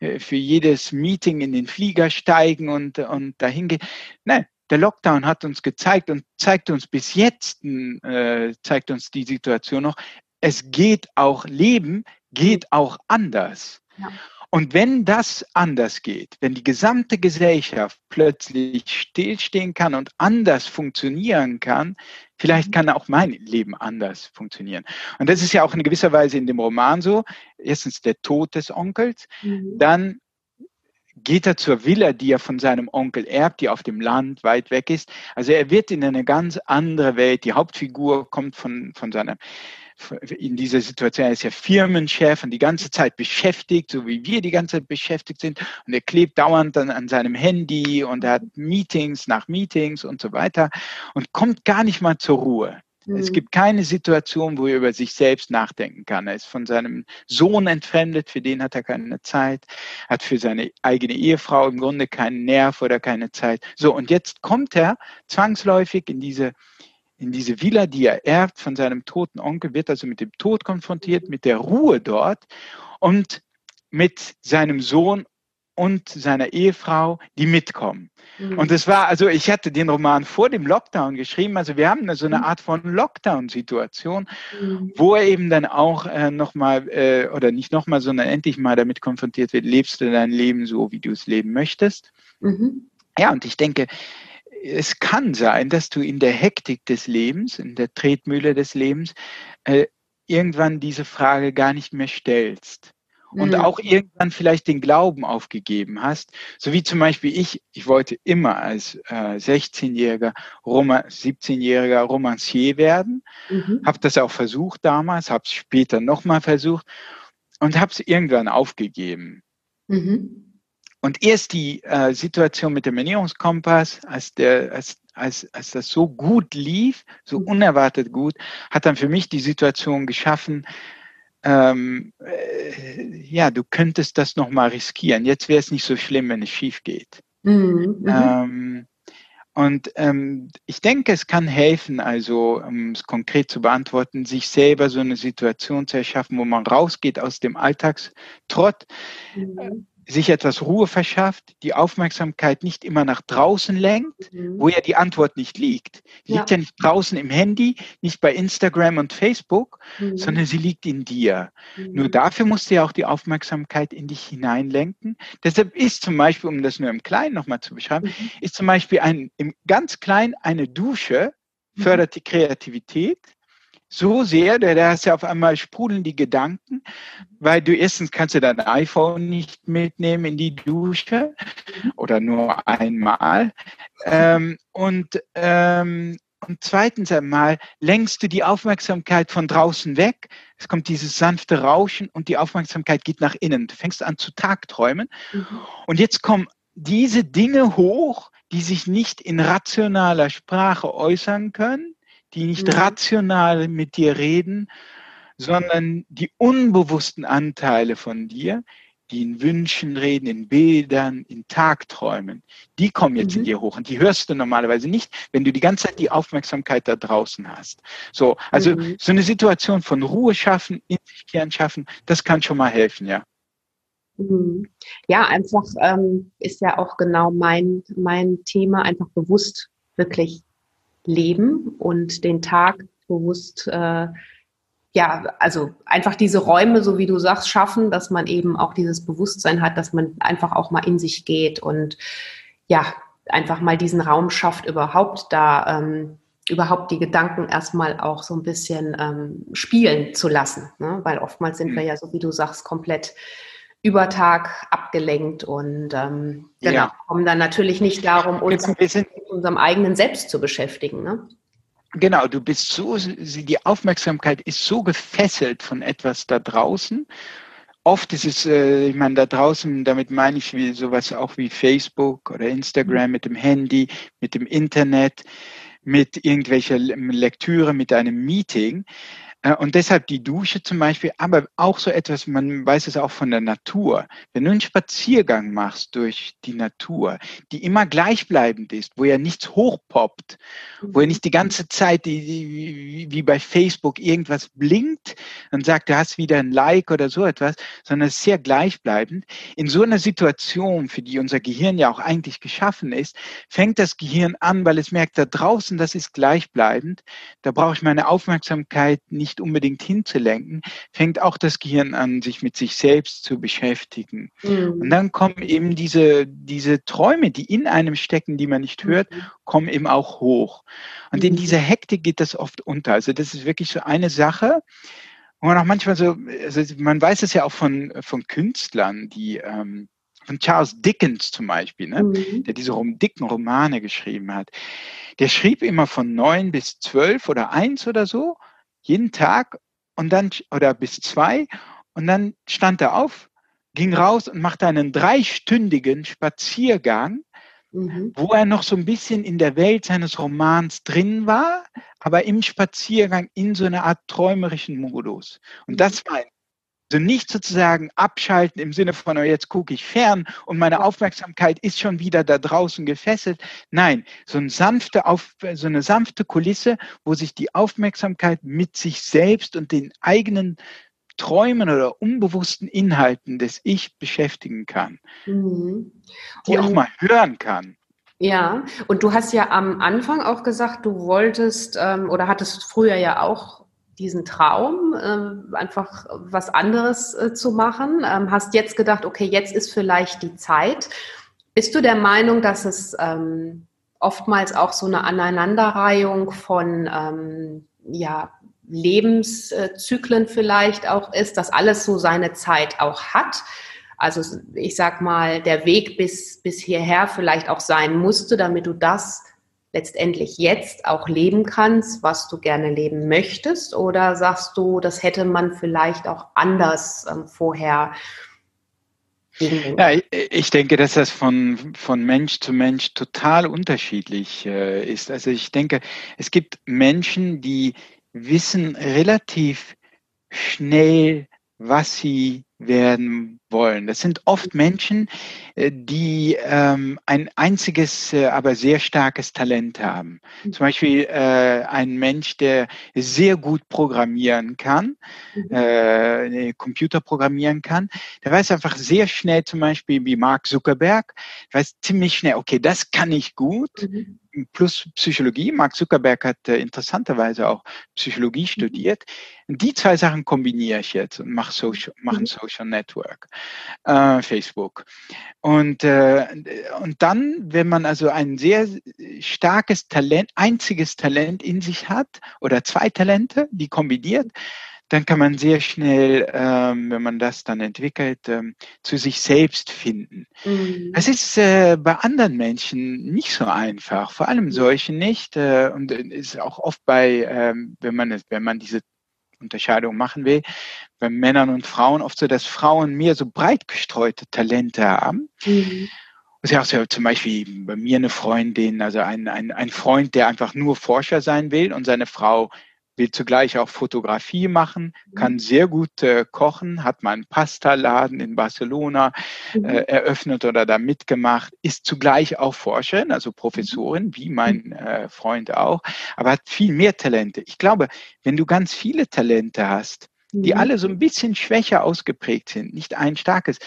äh, für jedes Meeting in den Flieger steigen und, und dahin gehen. Nein, der Lockdown hat uns gezeigt und zeigt uns bis jetzt, äh, zeigt uns die Situation noch, es geht auch, Leben geht auch anders. Ja. Und wenn das anders geht, wenn die gesamte Gesellschaft plötzlich stillstehen kann und anders funktionieren kann, vielleicht mhm. kann auch mein Leben anders funktionieren. Und das ist ja auch in gewisser Weise in dem Roman so. Erstens der Tod des Onkels, mhm. dann geht er zur Villa, die er von seinem Onkel erbt, die auf dem Land weit weg ist. Also er wird in eine ganz andere Welt. Die Hauptfigur kommt von, von seiner, in dieser Situation, er ist ja Firmenchef und die ganze Zeit beschäftigt, so wie wir die ganze Zeit beschäftigt sind. Und er klebt dauernd an, an seinem Handy und er hat Meetings nach Meetings und so weiter und kommt gar nicht mal zur Ruhe. Es mhm. gibt keine Situation, wo er über sich selbst nachdenken kann. Er ist von seinem Sohn entfremdet, für den hat er keine Zeit, hat für seine eigene Ehefrau im Grunde keinen Nerv oder keine Zeit. So, und jetzt kommt er zwangsläufig in diese, in diese Villa, die er erbt von seinem toten Onkel, wird also mit dem Tod konfrontiert, mit der Ruhe dort und mit seinem Sohn und seiner Ehefrau, die mitkommen. Mhm. Und es war, also ich hatte den Roman vor dem Lockdown geschrieben, also wir haben so eine mhm. Art von Lockdown-Situation, mhm. wo er eben dann auch äh, nochmal, äh, oder nicht nochmal, sondern endlich mal damit konfrontiert wird, lebst du dein Leben so, wie du es leben möchtest? Mhm. Ja, und ich denke, es kann sein, dass du in der Hektik des Lebens, in der Tretmühle des Lebens, äh, irgendwann diese Frage gar nicht mehr stellst und mhm. auch irgendwann vielleicht den Glauben aufgegeben hast, so wie zum Beispiel ich, ich wollte immer als äh, 16-jähriger, 17-jähriger Romancier werden, mhm. habe das auch versucht damals, habe es später nochmal versucht und habe es irgendwann aufgegeben. Mhm. und erst die äh, Situation mit dem Ernährungskompass, als, der, als, als, als das so gut lief, so mhm. unerwartet gut, hat dann für mich die Situation geschaffen, ähm, äh, ja, du könntest das nochmal riskieren. Jetzt wäre es nicht so schlimm, wenn es schief geht. Mhm. mhm. Ähm, und ähm, ich denke, es kann helfen, also um es konkret zu beantworten, sich selber so eine Situation zu erschaffen, wo man rausgeht aus dem Alltagstrott, mhm sich etwas Ruhe verschafft, die Aufmerksamkeit nicht immer nach draußen lenkt, mhm. wo ja die Antwort nicht liegt. Die ja. liegt ja nicht draußen im Handy, nicht bei Instagram und Facebook, mhm. sondern sie liegt in dir. Mhm. Nur dafür musst du ja auch die Aufmerksamkeit in dich hineinlenken. Deshalb ist zum Beispiel, um das nur im Kleinen nochmal zu beschreiben, mhm. ist zum Beispiel ein, im ganz klein eine Dusche mhm. fördert die Kreativität so sehr, da, hast du auf einmal sprudeln die Gedanken, weil du erstens kannst du dein iPhone nicht mitnehmen in die Dusche oder nur einmal. Ähm, und, ähm, und zweitens einmal lenkst du die Aufmerksamkeit von draußen weg. Es kommt dieses sanfte Rauschen und die Aufmerksamkeit geht nach innen. Du fängst an zu Tagträumen. Mhm. Und jetzt kommen diese Dinge hoch, die sich nicht in rationaler Sprache äußern können, die nicht mhm. rational mit dir reden, sondern die unbewussten Anteile von dir, die in Wünschen reden, in Bildern, in Tagträumen, die kommen jetzt mhm. in dir hoch und die hörst du normalerweise nicht, wenn du die ganze Zeit die Aufmerksamkeit da draußen hast. So, also mhm. so eine Situation von Ruhe schaffen, in sich kehren schaffen, das kann schon mal helfen, ja. Mhm. Ja, einfach ähm, ist ja auch genau mein, mein Thema, einfach bewusst wirklich leben und den Tag bewusst, äh, ja, also einfach diese Räume, so wie du sagst, schaffen, dass man eben auch dieses Bewusstsein hat, dass man einfach auch mal in sich geht und ja, einfach mal diesen Raum schafft, überhaupt da ähm, überhaupt die Gedanken erstmal auch so ein bisschen ähm, spielen zu lassen. Ne? Weil oftmals sind wir mhm. ja, so wie du sagst, komplett über Tag abgelenkt und ähm, genau, ja. kommen dann natürlich nicht darum, uns mit unserem eigenen Selbst zu beschäftigen. Ne? Genau, du bist so, die Aufmerksamkeit ist so gefesselt von etwas da draußen. Oft ist es, äh, ich meine, da draußen, damit meine ich wie sowas auch wie Facebook oder Instagram mhm. mit dem Handy, mit dem Internet, mit irgendwelcher Lektüre, mit einem Meeting. Äh, und deshalb die Dusche zum Beispiel, aber auch so etwas, man weiß es auch von der Natur. Wenn du einen Spaziergang machst durch die Natur, die immer gleichbleibend ist, wo ja nichts hochpoppt, wo ja nicht die ganze Zeit die, die, wie bei Facebook irgendwas blinkt und sagt, du hast wieder ein Like oder so etwas, sondern es ist sehr gleichbleibend. In so einer Situation, für die unser Gehirn ja auch eigentlich geschaffen ist, fängt das Gehirn an, weil es merkt, da draußen, das ist gleichbleibend, da brauche ich meine Aufmerksamkeit nicht nicht unbedingt hinzulenken, fängt auch das Gehirn an, sich mit sich selbst zu beschäftigen. Mhm. Und dann kommen eben diese, diese Träume, die in einem stecken, die man nicht hört, mhm. kommen eben auch hoch. Und mhm. in dieser Hektik geht das oft unter. Also das ist wirklich so eine Sache, wo man auch manchmal so, also man weiß es ja auch von, von Künstlern, die, ähm, von Charles Dickens zum Beispiel, ne? Mhm. der diese rom dicken Romane geschrieben hat. Der schrieb immer von neun bis zwölf oder eins oder so jeden Tag und dann, oder bis zwei, und dann stand er auf, ging raus und machte einen dreistündigen Spaziergang, mhm. wo er noch so ein bisschen in der Welt seines Romans drin war, aber im Spaziergang in so einer Art träumerischen Modus. Und das mhm. war ein also nicht sozusagen abschalten im Sinne von, oh, jetzt gucke ich fern und meine Aufmerksamkeit ist schon wieder da draußen gefesselt. Nein, so, ein sanfte Auf, so eine sanfte Kulisse, wo sich die Aufmerksamkeit mit sich selbst und den eigenen Träumen oder unbewussten Inhalten des Ich beschäftigen kann. Mhm. Die auch mal hören kann. Ja, und du hast ja am Anfang auch gesagt, du wolltest ähm, oder hattest früher ja auch diesen Traum, äh, einfach was anderes äh, zu machen. Ähm, hast jetzt gedacht, okay, jetzt ist vielleicht die Zeit. Bist du der Meinung, dass es ähm, oftmals auch so eine Aneinanderreihung von ähm, ja, Lebenszyklen vielleicht auch ist, dass alles so seine Zeit auch hat? Also ich sag mal, der Weg bis, bis hierher vielleicht auch sein musste, damit du das letztendlich jetzt auch leben kannst, was du gerne leben möchtest? Oder sagst du, das hätte man vielleicht auch anders ähm, vorher Ja, ich denke, dass das von, von Mensch zu Mensch total unterschiedlich äh, ist. Also ich denke, es gibt Menschen, die wissen relativ schnell, was sie werden wollen. Das sind oft Menschen, äh, die ähm, ein einziges, äh, aber sehr starkes Talent haben. Mhm. Zum Beispiel äh, ein Mensch, der sehr gut programmieren kann, mhm. äh, Computer programmieren kann, der weiß einfach sehr schnell, zum Beispiel wie Mark Zuckerberg, weiß ziemlich schnell, okay, das kann ich gut. Mhm plus Psychologie. Mark Zuckerberg hat äh, interessanterweise auch Psychologie mhm. studiert. Die zwei Sachen kombiniere ich jetzt und mache Social, mache ein Social Network, äh, Facebook. Und, äh, und dann, wenn man also ein sehr starkes Talent, einziges Talent in sich hat oder zwei Talente, die kombiniert, dann kann man sehr schnell, ähm, wenn man das dann entwickelt, ähm, zu sich selbst finden. Mhm. Es ist äh, bei anderen Menschen nicht so einfach, vor allem mhm. solchen nicht. Äh, und ist auch oft bei, ähm, wenn man wenn man diese Unterscheidung machen will, bei Männern und Frauen oft so, dass Frauen mehr so breit gestreute Talente haben. Mhm. Das ist ja auch so, zum Beispiel bei mir eine Freundin, also ein, ein, ein Freund, der einfach nur Forscher sein will und seine Frau will zugleich auch Fotografie machen, kann mhm. sehr gut äh, kochen, hat mal einen Pasta-Laden in Barcelona mhm. äh, eröffnet oder da mitgemacht, ist zugleich auch Forscherin, also Professorin, mhm. wie mein äh, Freund auch, aber hat viel mehr Talente. Ich glaube, wenn du ganz viele Talente hast, die alle so ein bisschen schwächer ausgeprägt sind, nicht ein starkes,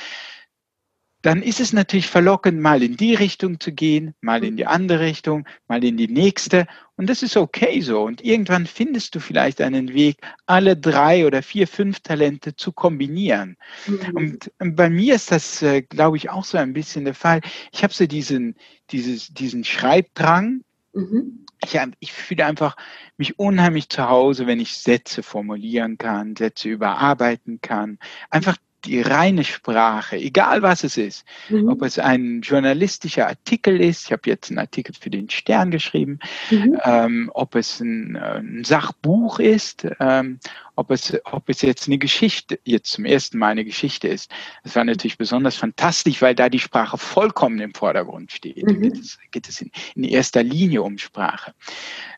dann ist es natürlich verlockend, mal in die Richtung zu gehen, mal in die andere Richtung, mal in die nächste. Und das ist okay so. Und irgendwann findest du vielleicht einen Weg, alle drei oder vier, fünf Talente zu kombinieren. Mhm. Und bei mir ist das, äh, glaube ich, auch so ein bisschen der Fall. Ich habe so diesen, dieses, diesen Schreibdrang. Mhm. Ich, ich fühle einfach mich unheimlich zu Hause, wenn ich Sätze formulieren kann, Sätze überarbeiten kann. Einfach die reine Sprache, egal was es ist, mhm. ob es ein journalistischer Artikel ist, ich habe jetzt einen Artikel für den Stern geschrieben, mhm. ähm, ob es ein, ein Sachbuch ist, ähm, ob, es, ob es jetzt eine Geschichte, jetzt zum ersten Mal eine Geschichte ist. Das war natürlich besonders fantastisch, weil da die Sprache vollkommen im Vordergrund steht. Mhm. Da geht es, geht es in, in erster Linie um Sprache.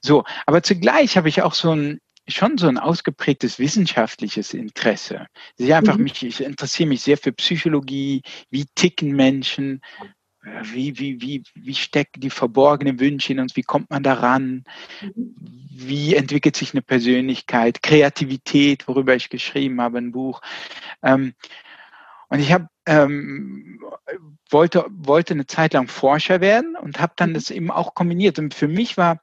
So, aber zugleich habe ich auch so ein schon so ein ausgeprägtes wissenschaftliches Interesse. Ich einfach mhm. mich, ich interessiere mich sehr für Psychologie, wie ticken Menschen, äh, wie, wie, wie, wie stecken die verborgenen Wünsche in uns, wie kommt man daran, mhm. wie entwickelt sich eine Persönlichkeit, Kreativität, worüber ich geschrieben habe, ein Buch. Ähm, und ich habe ähm, wollte, wollte eine Zeit lang Forscher werden und habe dann mhm. das eben auch kombiniert. Und für mich war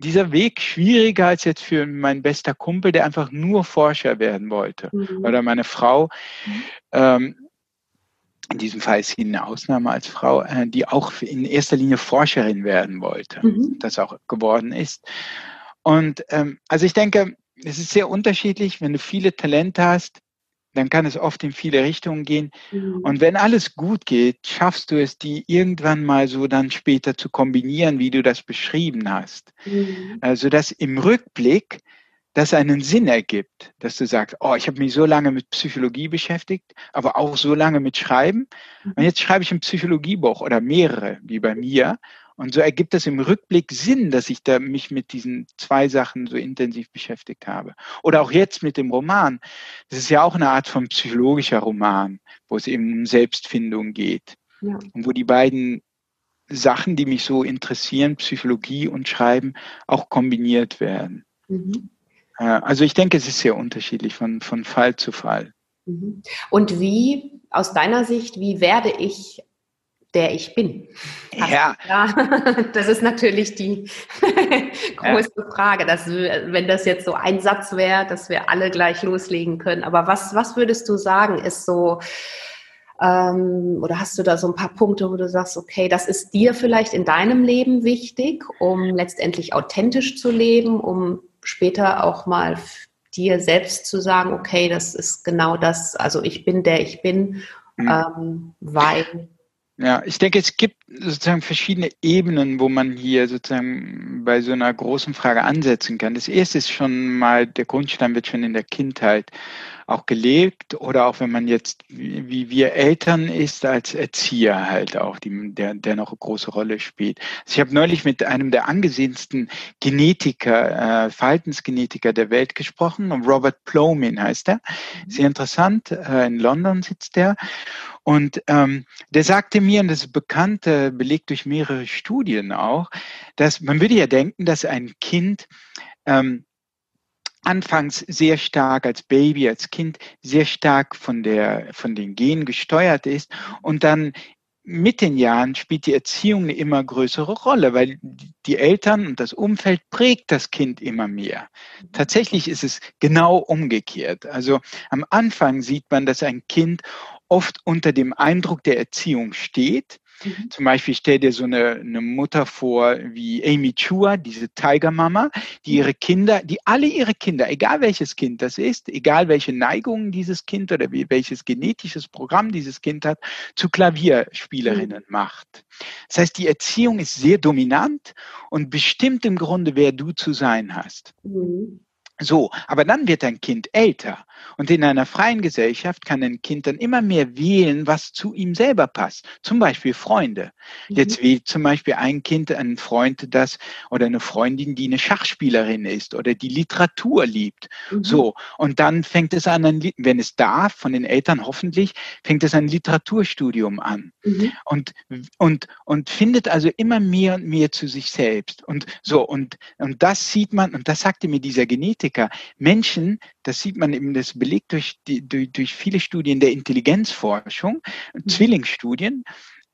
dieser Weg schwieriger als jetzt für mein bester Kumpel, der einfach nur Forscher werden wollte. Mhm. Oder meine Frau, mhm. ähm, in diesem Fall ist sie eine Ausnahme als Frau, äh, die auch in erster Linie Forscherin werden wollte, mhm. das auch geworden ist. Und ähm, also ich denke, es ist sehr unterschiedlich, wenn du viele Talente hast, dann kann es oft in viele Richtungen gehen. Mhm. Und wenn alles gut geht, schaffst du es, die irgendwann mal so dann später zu kombinieren, wie du das beschrieben hast. Mhm. Also dass im Rückblick das einen Sinn ergibt, dass du sagst, oh, ich habe mich so lange mit Psychologie beschäftigt, aber auch so lange mit Schreiben. Und mhm. jetzt schreibe ich ein Psychologiebuch oder mehrere, wie bei mir. Und so ergibt es im Rückblick Sinn, dass ich da mich mit diesen zwei Sachen so intensiv beschäftigt habe. Oder auch jetzt mit dem Roman. Das ist ja auch eine Art von psychologischer Roman, wo es eben um Selbstfindung geht. Ja. Und wo die beiden Sachen, die mich so interessieren, Psychologie und Schreiben, auch kombiniert werden. Mhm. Äh, also ich denke, es ist sehr unterschiedlich von, von Fall zu Fall. Mhm. Und wie, aus deiner Sicht, wie werde ich der ich bin. Ja. Das ist natürlich die größte ja. Frage, dass, wenn das jetzt so ein Satz wäre, dass wir alle gleich loslegen können. Aber was, was würdest du sagen, ist so, ähm, oder hast du da so ein paar Punkte, wo du sagst, okay, das ist dir vielleicht in deinem Leben wichtig, um letztendlich authentisch zu leben, um später auch mal dir selbst zu sagen, okay, das ist genau das, also ich bin der ich bin, mhm. ähm, weil Ja, ich denke, es gibt sozusagen verschiedene Ebenen, wo man hier sozusagen bei so einer großen Frage ansetzen kann. Das erste ist schon mal, der Grundstein wird schon in der Kindheit auch gelebt oder auch wenn man jetzt wie wir Eltern ist als Erzieher halt auch, die, der, der noch eine große Rolle spielt. Also ich habe neulich mit einem der angesehensten Genetiker, äh, Verhaltensgenetiker der Welt gesprochen, Robert Plomin heißt er. Mhm. Sehr interessant, äh, in London sitzt er. Und ähm, der sagte mir, und das ist bekannt, äh, belegt durch mehrere Studien auch, dass man würde ja denken, dass ein Kind ähm, anfangs sehr stark als Baby, als Kind sehr stark von der, von den Genen gesteuert ist und dann mit den Jahren spielt die Erziehung eine immer größere Rolle, weil die Eltern und das Umfeld prägt das Kind immer mehr. Tatsächlich ist es genau umgekehrt. Also am Anfang sieht man, dass ein Kind oft unter dem Eindruck der Erziehung steht Mhm. Zum Beispiel stell dir so eine, eine Mutter vor wie Amy Chua, diese Tiger-Mama, die ihre Kinder, die alle ihre Kinder, egal welches Kind das ist, egal welche Neigungen dieses Kind oder welches genetisches Programm dieses Kind hat, zu Klavierspielerinnen mhm. macht. Das heißt, die Erziehung ist sehr dominant und bestimmt im Grunde, wer du zu sein hast. Mhm. So, aber dann wird ein Kind älter und in einer freien Gesellschaft kann ein Kind dann immer mehr wählen, was zu ihm selber passt. Zum Beispiel Freunde. Mhm. Jetzt wählt zum Beispiel ein Kind einen Freund, das oder eine Freundin, die eine Schachspielerin ist oder die Literatur liebt. Mhm. So, und dann fängt es an, wenn es darf, von den Eltern hoffentlich, fängt es ein Literaturstudium an mhm. und und und findet also immer mehr und mehr zu sich selbst. Und so und und das sieht man und das sagte mir dieser Genetiker Mathematiker. Menschen, das sieht man eben, das belegt durch, die, durch, durch viele Studien der Intelligenzforschung, mhm. Zwillingsstudien,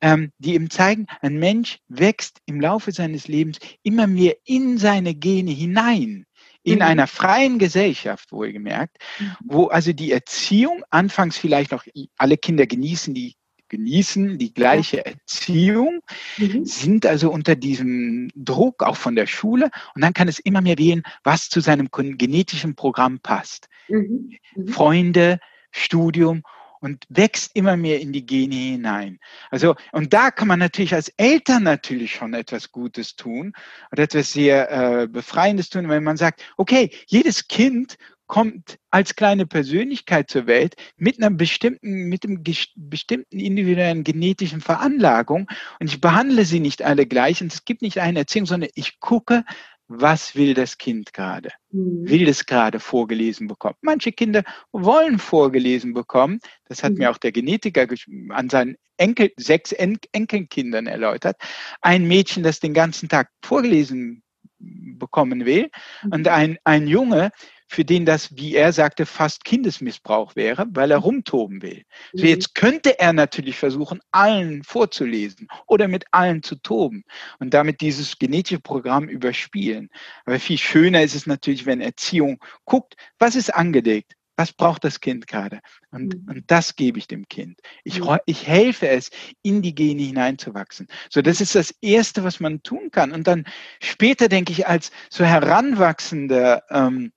ähm, die eben zeigen, ein Mensch wächst im Laufe seines Lebens immer mehr in seine Gene hinein in mhm. einer freien Gesellschaft, wohlgemerkt, mhm. wo also die Erziehung anfangs vielleicht noch alle Kinder genießen die genießen die gleiche Erziehung, mhm. sind also unter diesem Druck auch von der Schule und dann kann es immer mehr wählen, was zu seinem genetischen Programm passt. Mhm. Mhm. Freunde, Studium und wächst immer mehr in die Gene hinein. Also, und da kann man natürlich als Eltern natürlich schon etwas Gutes tun oder etwas sehr äh, Befreiendes tun, wenn man sagt, okay, jedes Kind kommt als kleine Persönlichkeit zur Welt mit einer bestimmten, mit einem bestimmten individuellen genetischen Veranlagung und ich behandle sie nicht alle gleich und es gibt nicht eine Erziehung, sondern ich gucke, was will das Kind gerade? Mhm. Will es gerade vorgelesen bekommen? Manche Kinder wollen vorgelesen bekommen. Das hat mhm. mir auch der Genetiker an seinen Enkel, sechs en Enkelkindern erläutert. Ein Mädchen, das den ganzen Tag vorgelesen bekommen will mhm. und ein, ein Junge, für den das, wie er sagte, fast Kindesmissbrauch wäre, weil er rumtoben will. Mhm. So jetzt könnte er natürlich versuchen, allen vorzulesen oder mit allen zu toben und damit dieses genetische Programm überspielen. Aber viel schöner ist es natürlich, wenn Erziehung guckt, was ist angelegt, was braucht das Kind gerade? Und, mhm. und das gebe ich dem Kind. Ich, mhm. ich helfe es, in die Gene hineinzuwachsen. So, das ist das Erste, was man tun kann. Und dann später, denke ich, als so heranwachsender ähm,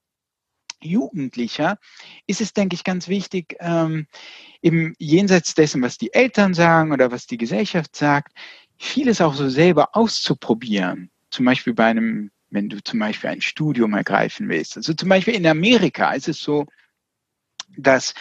Jugendlicher ist es, denke ich, ganz wichtig, ähm, im Jenseits dessen, was die Eltern sagen oder was die Gesellschaft sagt, vieles auch so selber auszuprobieren. Zum Beispiel bei einem, wenn du zum Beispiel ein Studium ergreifen willst. Also zum Beispiel in Amerika ist es so, dass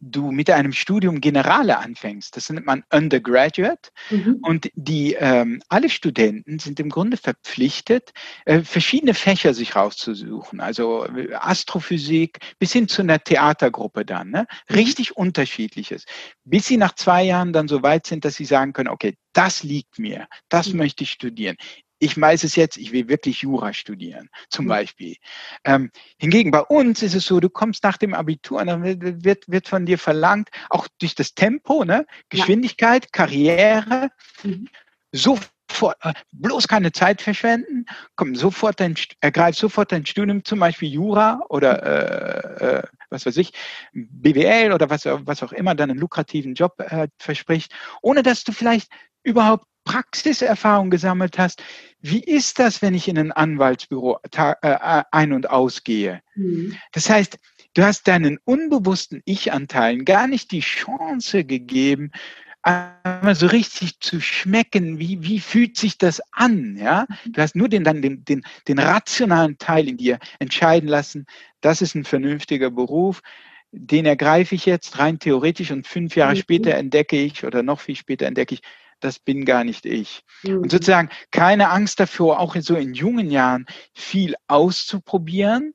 du mit einem Studium Generale anfängst. Das nennt man Undergraduate. Mhm. Und die ähm, alle Studenten sind im Grunde verpflichtet, äh, verschiedene Fächer sich rauszusuchen. Also äh, Astrophysik bis hin zu einer Theatergruppe dann. Ne? Mhm. Richtig unterschiedliches. Bis sie nach zwei Jahren dann so weit sind, dass sie sagen können, okay, das liegt mir, das mhm. möchte ich studieren ich weiß es jetzt, ich will wirklich Jura studieren, zum mhm. Beispiel. Ähm, hingegen bei uns ist es so, du kommst nach dem Abitur und dann wird, wird von dir verlangt, auch durch das Tempo, ne, Geschwindigkeit, ja. Karriere, mhm. sofort, äh, bloß keine Zeit verschwenden, komm, sofort dein, ergreif sofort dein Studium, zum Beispiel Jura oder äh, äh, was weiß ich, BWL oder was, was auch immer, dann einen lukrativen Job äh, verspricht, ohne dass du vielleicht überhaupt Praxiserfahrung gesammelt hast, wie ist das, wenn ich in ein Anwaltsbüro äh, äh, ein- und ausgehe? Mhm. Das heißt, du hast deinen unbewussten Ich-Anteilen gar nicht die Chance gegeben, einmal so richtig zu schmecken, wie, wie fühlt sich das an, ja? Mhm. Du hast nur den, dann den, den, den rationalen Teil in dir entscheiden lassen, das ist ein vernünftiger Beruf, den ergreife ich jetzt rein theoretisch und fünf Jahre mhm. später entdecke ich oder noch viel später entdecke ich, das bin gar nicht ich. Mhm. Und sozusagen keine Angst davor, auch so in jungen Jahren viel auszuprobieren,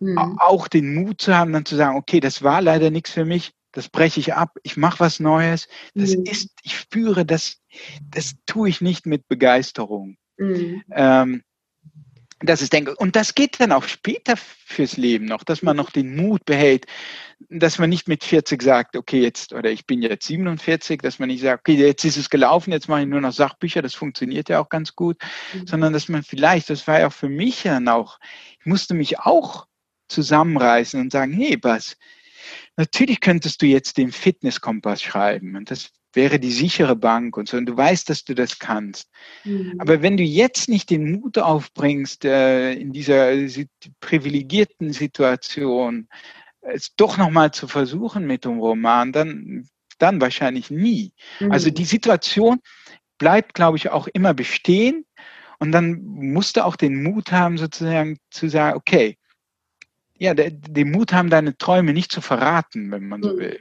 mhm. auch den Mut zu haben, dann zu sagen, okay, das war leider nichts für mich, das breche ich ab, ich mache was Neues. Das mhm. ist, ich spüre, das, das tue ich nicht mit Begeisterung. Mhm. Ähm, das ist denke und das geht dann auch später fürs Leben noch, dass man noch den Mut behält, dass man nicht mit 40 sagt, okay, jetzt oder ich bin jetzt 47, dass man nicht sagt, okay, jetzt ist es gelaufen, jetzt mache ich nur noch Sachbücher, das funktioniert ja auch ganz gut, mhm. sondern dass man vielleicht, das war ja auch für mich dann auch, ich musste mich auch zusammenreißen und sagen, hey, was, natürlich könntest du jetzt den Fitnesskompass schreiben und das wäre die sichere Bank und so. Und du weißt, dass du das kannst. Mhm. Aber wenn du jetzt nicht den Mut aufbringst, äh, in dieser privilegierten Situation, es doch nochmal zu versuchen mit dem Roman, dann, dann wahrscheinlich nie. Mhm. Also die Situation bleibt, glaube ich, auch immer bestehen. Und dann musst du auch den Mut haben, sozusagen zu sagen, okay, ja, den Mut haben, deine Träume nicht zu verraten, wenn man so mhm. will.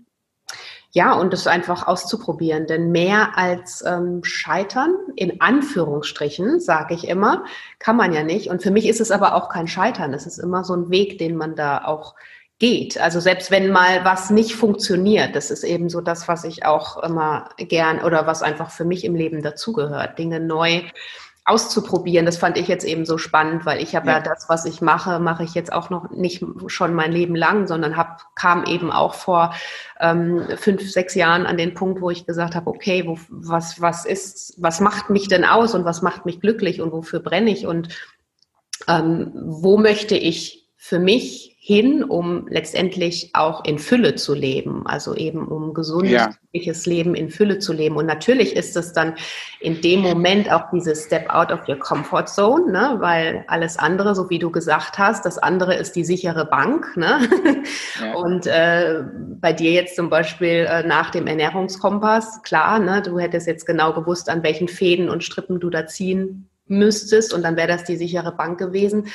Ja, und es einfach auszuprobieren. Denn mehr als ähm, Scheitern, in Anführungsstrichen, sage ich immer, kann man ja nicht. Und für mich ist es aber auch kein Scheitern. Es ist immer so ein Weg, den man da auch geht. Also selbst wenn mal was nicht funktioniert, das ist eben so das, was ich auch immer gern oder was einfach für mich im Leben dazugehört, Dinge neu auszuprobieren. Das fand ich jetzt eben so spannend, weil ich habe ja. ja. das, was ich mache, mache ich jetzt auch noch nicht schon mein Leben lang, sondern hab, kam eben auch vor ähm, fünf, sechs Jahren an den Punkt, wo ich gesagt habe, okay, wo, was, was ist, was macht mich denn aus und was macht mich glücklich und wofür brenne ich und ähm, wo möchte ich für mich hin, um letztendlich auch in Fülle zu leben, also eben um gesundes ja. Leben in Fülle zu leben. Und natürlich ist es dann in dem Moment auch dieses Step out of your comfort zone, ne? weil alles andere, so wie du gesagt hast, das andere ist die sichere Bank. Ne? Ja. Und äh, bei dir jetzt zum Beispiel äh, nach dem Ernährungskompass, klar, ne? du hättest jetzt genau gewusst, an welchen Fäden und Strippen du da ziehen müsstest und dann wäre das die sichere Bank gewesen.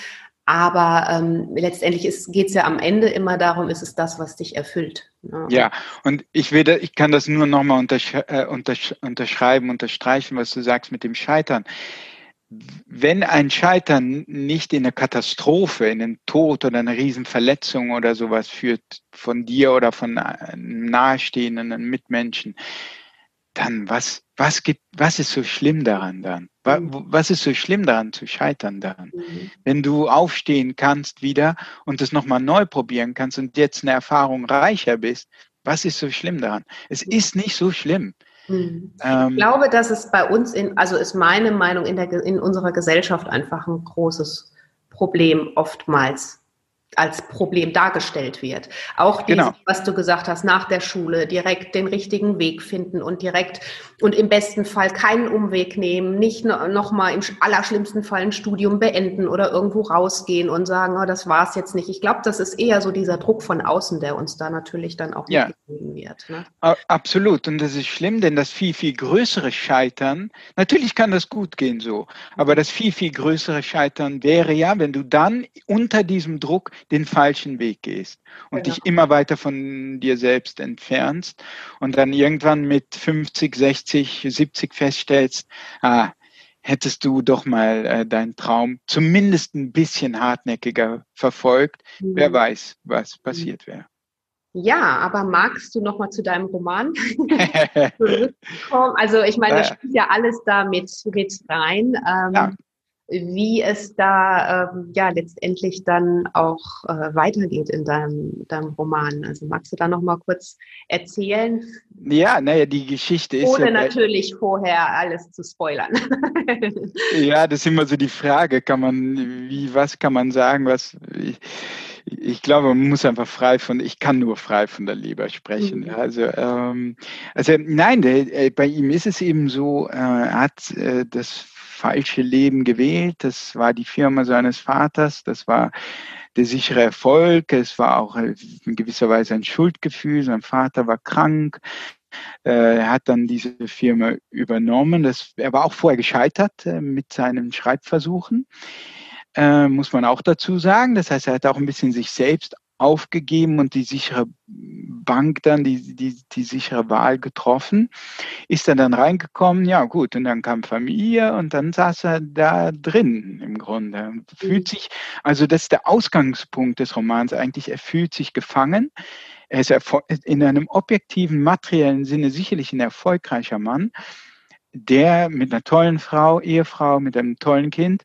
Aber ähm, letztendlich geht es ja am Ende immer darum, ist es das, was dich erfüllt. Ne? Ja, und ich, will, ich kann das nur nochmal untersch äh, untersch unterschreiben, unterstreichen, was du sagst mit dem Scheitern. Wenn ein Scheitern nicht in eine Katastrophe, in einen Tod oder eine Riesenverletzung oder sowas führt von dir oder von nahestehenden Mitmenschen, dann was, was gibt, was ist so schlimm daran dann? Mhm. Was ist so schlimm daran zu scheitern dann? Mhm. Wenn du aufstehen kannst wieder und es nochmal neu probieren kannst und jetzt eine Erfahrung reicher bist, was ist so schlimm daran? Es mhm. ist nicht so schlimm. Mhm. Ähm, ich glaube, dass es bei uns in, also ist meine Meinung in der, in unserer Gesellschaft einfach ein großes Problem oftmals als Problem dargestellt wird. Auch dieses, genau. was du gesagt hast, nach der Schule direkt den richtigen Weg finden und direkt und im besten Fall keinen Umweg nehmen, nicht nochmal im allerschlimmsten Fall ein Studium beenden oder irgendwo rausgehen und sagen, oh, das war's jetzt nicht. Ich glaube, das ist eher so dieser Druck von außen, der uns da natürlich dann auch ja. mitgegeben wird. Ne? Absolut. Und das ist schlimm, denn das viel, viel größere Scheitern, natürlich kann das gut gehen so, aber das viel, viel größere Scheitern wäre ja, wenn du dann unter diesem Druck den falschen Weg gehst und genau. dich immer weiter von dir selbst entfernst und dann irgendwann mit 50, 60, 70 feststellst, ah, hättest du doch mal äh, deinen Traum zumindest ein bisschen hartnäckiger verfolgt, mhm. wer weiß, was mhm. passiert wäre. Ja, aber magst du noch mal zu deinem Roman zurückkommen? Also ich meine, das spielt ja alles da mit, mit rein. Ähm, ja wie es da ähm, ja letztendlich dann auch äh, weitergeht in deinem, deinem Roman. Also magst du da noch mal kurz erzählen? Ja, naja, die Geschichte ist. Ohne ja, natürlich vorher alles zu spoilern. ja, das ist immer so die Frage, kann man, wie, was kann man sagen, was. Ich, ich glaube, man muss einfach frei von, ich kann nur frei von der Leber sprechen. Mhm. Also, ähm, also nein, der, äh, bei ihm ist es eben so, äh, er hat äh, das falsche Leben gewählt. Das war die Firma seines Vaters. Das war der sichere Erfolg. Es war auch in gewisser Weise ein Schuldgefühl. Sein Vater war krank. Äh, er hat dann diese Firma übernommen. Das, er war auch vorher gescheitert äh, mit seinen Schreibversuchen, äh, muss man auch dazu sagen. Das heißt, er hat auch ein bisschen sich selbst aufgegeben und die sichere Bank dann, die, die, die sichere Wahl getroffen. Ist er dann reingekommen, ja gut, und dann kam Familie und dann saß er da drin im Grunde. Fühlt sich, also das ist der Ausgangspunkt des Romans eigentlich, er fühlt sich gefangen. Er ist in einem objektiven, materiellen Sinne sicherlich ein erfolgreicher Mann, der mit einer tollen Frau, Ehefrau, mit einem tollen Kind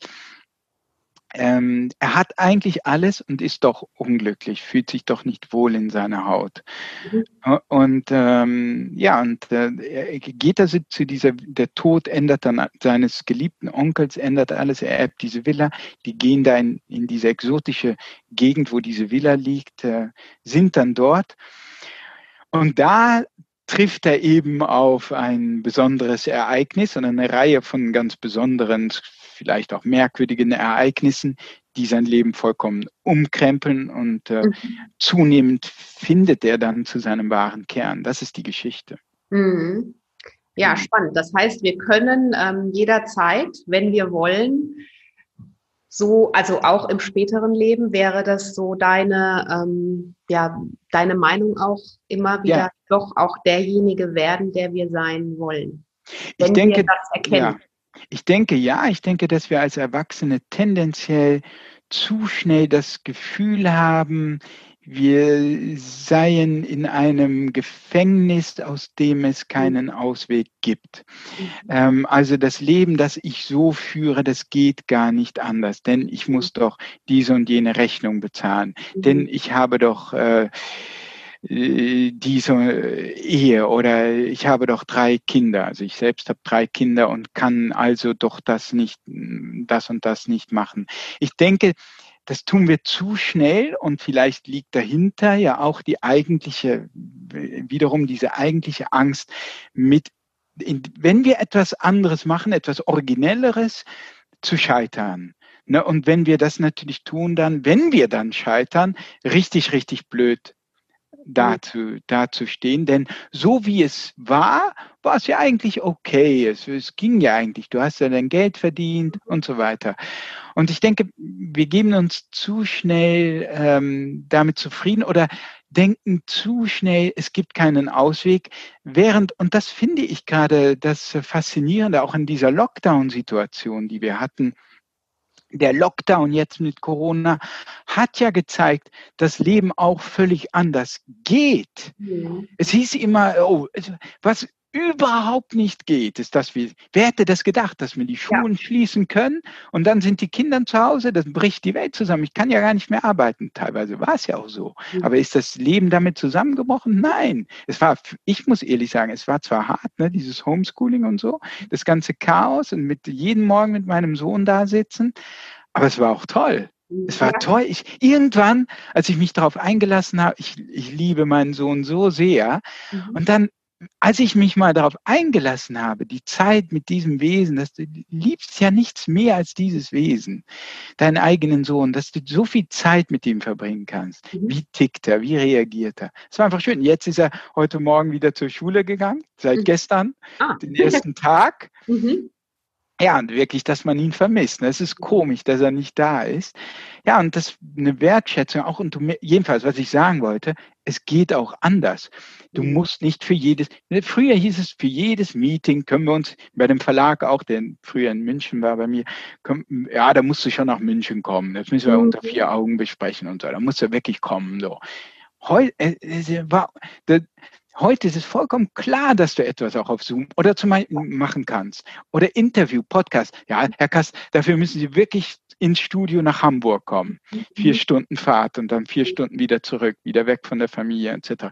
ähm, er hat eigentlich alles und ist doch unglücklich, fühlt sich doch nicht wohl in seiner Haut. Mhm. Und ähm, ja, und äh, er geht also zu dieser, der Tod ändert dann seines geliebten Onkels, ändert alles, er erbt diese Villa, die gehen da in, in diese exotische Gegend, wo diese Villa liegt, äh, sind dann dort. Und da trifft er eben auf ein besonderes Ereignis und eine Reihe von ganz besonderen vielleicht auch merkwürdigen Ereignissen, die sein Leben vollkommen umkrempeln und äh, mhm. zunehmend findet er dann zu seinem wahren Kern. Das ist die Geschichte. Mhm. Ja, mhm. spannend. Das heißt, wir können ähm, jederzeit, wenn wir wollen, so, also auch im späteren Leben wäre das so deine, ähm, ja, deine Meinung auch immer wieder ja. doch auch derjenige werden, der wir sein wollen. Wenn ich denke, wir das erkennen. Ja. Ich denke ja, ich denke, dass wir als Erwachsene tendenziell zu schnell das Gefühl haben, wir seien in einem Gefängnis, aus dem es keinen Ausweg gibt. Mhm. Ähm, also das Leben, das ich so führe, das geht gar nicht anders, denn ich muss doch diese und jene Rechnung bezahlen, denn mhm. ich habe doch äh, diese Ehe oder ich habe doch drei Kinder. Also ich selbst habe drei Kinder und kann also doch das nicht, das und das nicht machen. Ich denke, das tun wir zu schnell und vielleicht liegt dahinter ja auch die eigentliche, wiederum diese eigentliche Angst mit, wenn wir etwas anderes machen, etwas Originelleres, zu scheitern. Ne, und wenn wir das natürlich tun, dann, wenn wir dann scheitern, richtig, richtig blöd dazu, dazu stehen. Denn so wie es war, war es ja eigentlich okay. Es, es ging ja eigentlich. Du hast ja dein Geld verdient und so weiter. Und ich denke, wir geben uns zu schnell ähm, damit zufrieden oder denken zu schnell, es gibt keinen Ausweg. Während, und das finde ich gerade das Faszinierende auch in dieser Lockdown-Situation, die wir hatten, der Lockdown jetzt mit Corona hat ja gezeigt, dass Leben auch völlig anders geht. Ja. Es hieß immer, oh, was überhaupt nicht geht, ist, dass wir, wer hätte das gedacht, dass wir die Schulen ja. schließen können und dann sind die Kinder zu Hause, das bricht die Welt zusammen. Ich kann ja gar nicht mehr arbeiten. Teilweise war es ja auch so. Mhm. Aber ist das Leben damit zusammengebrochen? Nein. Es war, ich muss ehrlich sagen, es war zwar hart, ne, dieses Homeschooling und so, das ganze Chaos und mit jeden Morgen mit meinem Sohn da sitzen, aber es war auch toll. Es war toll. Ich, irgendwann, als ich mich darauf eingelassen habe, ich, ich liebe meinen Sohn so sehr. Mhm. Und dann als ich mich mal darauf eingelassen habe, die Zeit mit diesem Wesen, dass du liebst ja nichts mehr als dieses Wesen, deinen eigenen Sohn, dass du so viel Zeit mit ihm verbringen kannst. Mhm. Wie tickt er? Wie reagiert er? Es war einfach schön. Jetzt ist er heute Morgen wieder zur Schule gegangen, seit mhm. gestern, ah. den ersten Tag. Mhm. Ja, und wirklich, dass man ihn vermisst. Es ist komisch, dass er nicht da ist. Ja, und das eine Wertschätzung auch und du, jedenfalls, was ich sagen wollte, es geht auch anders. Du mhm. musst nicht für jedes, früher hieß es, für jedes Meeting können wir uns bei dem Verlag auch, der früher in München war bei mir, können, ja, da musst du schon nach München kommen. Das müssen wir mhm. unter vier Augen besprechen und so. Da musst du wirklich kommen, so. Heu, äh, war, Heute ist es vollkommen klar, dass du etwas auch auf Zoom oder zum Beispiel machen kannst. Oder Interview, Podcast. Ja, Herr Kast, dafür müssen Sie wirklich ins Studio nach Hamburg kommen. Vier mhm. Stunden Fahrt und dann vier Stunden wieder zurück, wieder weg von der Familie etc.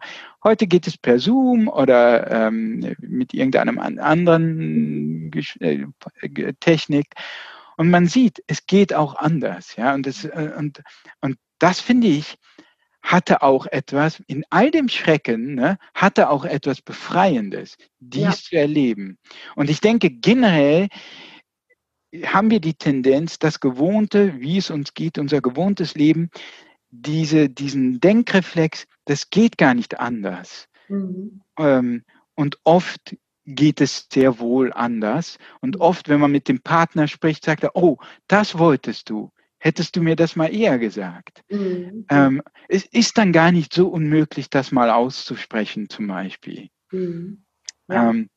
Heute geht es per Zoom oder ähm, mit irgendeinem anderen äh, Technik. Und man sieht, es geht auch anders. Ja, und das, äh, und, und das finde ich, hatte auch etwas, in all dem Schrecken, ne, hatte auch etwas Befreiendes, dies ja. zu erleben. Und ich denke, generell haben wir die Tendenz, das Gewohnte, wie es uns geht, unser gewohntes Leben, diese, diesen Denkreflex, das geht gar nicht anders. Mhm. Ähm, und oft geht es sehr wohl anders. Und oft, wenn man mit dem Partner spricht, sagt er, oh, das wolltest du. Hättest du mir das mal eher gesagt? Mhm. Ähm, es ist dann gar nicht so unmöglich, das mal auszusprechen, zum Beispiel. Mhm. Ja. Ähm,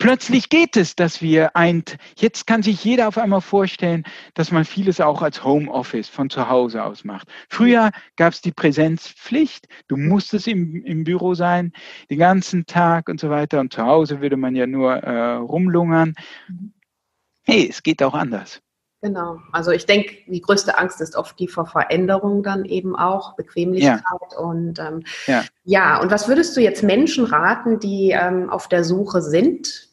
Plötzlich geht es, dass wir ein, jetzt kann sich jeder auf einmal vorstellen, dass man vieles auch als Homeoffice von zu Hause aus macht. Früher gab es die Präsenzpflicht, du musstest im, im Büro sein, den ganzen Tag und so weiter. Und zu Hause würde man ja nur äh, rumlungern. Hey, es geht auch anders. Genau. Also ich denke, die größte Angst ist oft die vor Veränderung dann eben auch, Bequemlichkeit ja. und ähm, ja. ja. Und was würdest du jetzt Menschen raten, die ähm, auf der Suche sind?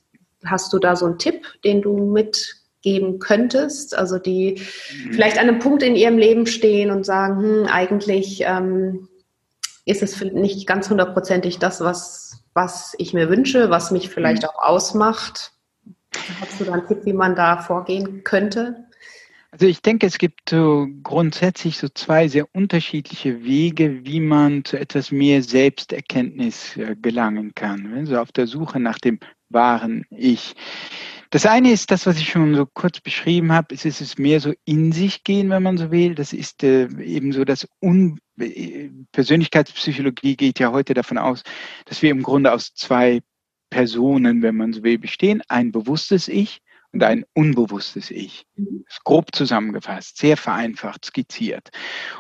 Hast du da so einen Tipp, den du mitgeben könntest? Also die mhm. vielleicht an einem Punkt in ihrem Leben stehen und sagen, hm, eigentlich ähm, ist es nicht ganz hundertprozentig das, was was ich mir wünsche, was mich vielleicht mhm. auch ausmacht. Hast du da einen Tipp, wie man da vorgehen könnte? Also ich denke, es gibt so grundsätzlich so zwei sehr unterschiedliche Wege, wie man zu etwas mehr Selbsterkenntnis äh, gelangen kann. Also auf der Suche nach dem wahren Ich. Das eine ist das, was ich schon so kurz beschrieben habe. Es ist es mehr so in sich gehen, wenn man so will. Das ist äh, eben so das Un äh, Persönlichkeitspsychologie geht ja heute davon aus, dass wir im Grunde aus zwei Personen, wenn man so will, bestehen. Ein bewusstes Ich und ein unbewusstes Ich. Mhm. grob zusammengefasst, sehr vereinfacht skizziert.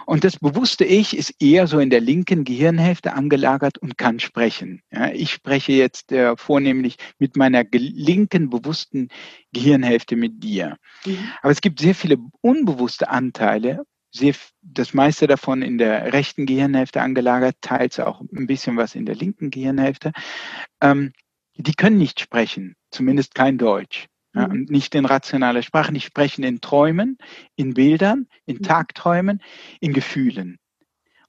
Und das bewusste Ich ist eher so in der linken Gehirnhälfte angelagert und kann sprechen. Ja, ich spreche jetzt äh, vornehmlich mit meiner linken bewussten Gehirnhälfte mit dir. Mhm. Aber es gibt sehr viele unbewusste Anteile, sehr, das meiste davon in der rechten Gehirnhälfte angelagert, teils auch ein bisschen was in der linken Gehirnhälfte. Ähm, die können nicht sprechen, zumindest kein Deutsch. Ja, mhm. nicht in rationaler Sprache, nicht sprechen in Träumen, in Bildern, in mhm. Tagträumen, in Gefühlen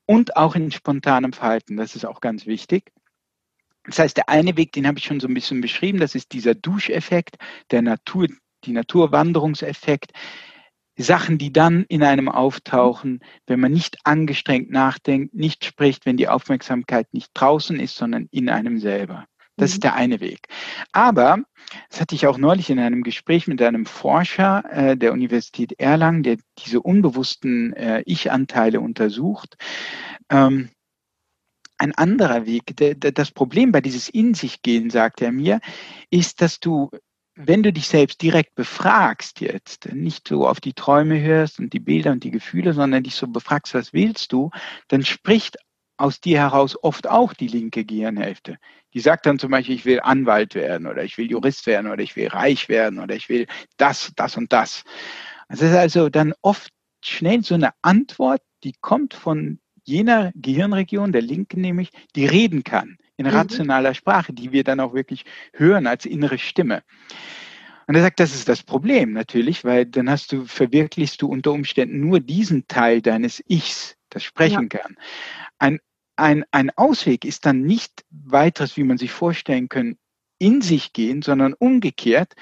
und auch in spontanem Verhalten. Das ist auch ganz wichtig. Das heißt, der eine Weg, den habe ich schon so ein bisschen beschrieben, das ist dieser Duscheffekt, der Natur, die Naturwanderungseffekt. Sachen, die dann in einem auftauchen, wenn man nicht angestrengt nachdenkt, nicht spricht, wenn die Aufmerksamkeit nicht draußen ist, sondern in einem selber. Das ist mhm. der eine Weg. Aber, das hatte ich auch neulich in einem Gespräch mit einem Forscher äh, der Universität Erlangen, der diese unbewussten äh, Ich-Anteile untersucht. Ähm, ein anderer Weg, der, der, das Problem bei dieses In sich gehen, sagt er mir, ist, dass du wenn du dich selbst direkt befragst jetzt, nicht so auf die Träume hörst und die Bilder und die Gefühle, sondern dich so befragst, was willst du, dann spricht aus dir heraus oft auch die linke Gehirnhälfte. Die sagt dann zum Beispiel, ich will Anwalt werden oder ich will Jurist werden oder ich will reich werden oder ich will das, das und das. Das ist also dann oft schnell so eine Antwort, die kommt von jener Gehirnregion, der linken nämlich, die reden kann in mhm. rationaler Sprache, die wir dann auch wirklich hören als innere Stimme. Und er sagt, das ist das Problem natürlich, weil dann hast du, verwirklichst du unter Umständen nur diesen Teil deines Ichs, das sprechen ja. kann. Ein, ein, ein Ausweg ist dann nicht weiteres, wie man sich vorstellen kann, in sich gehen, sondern umgekehrt.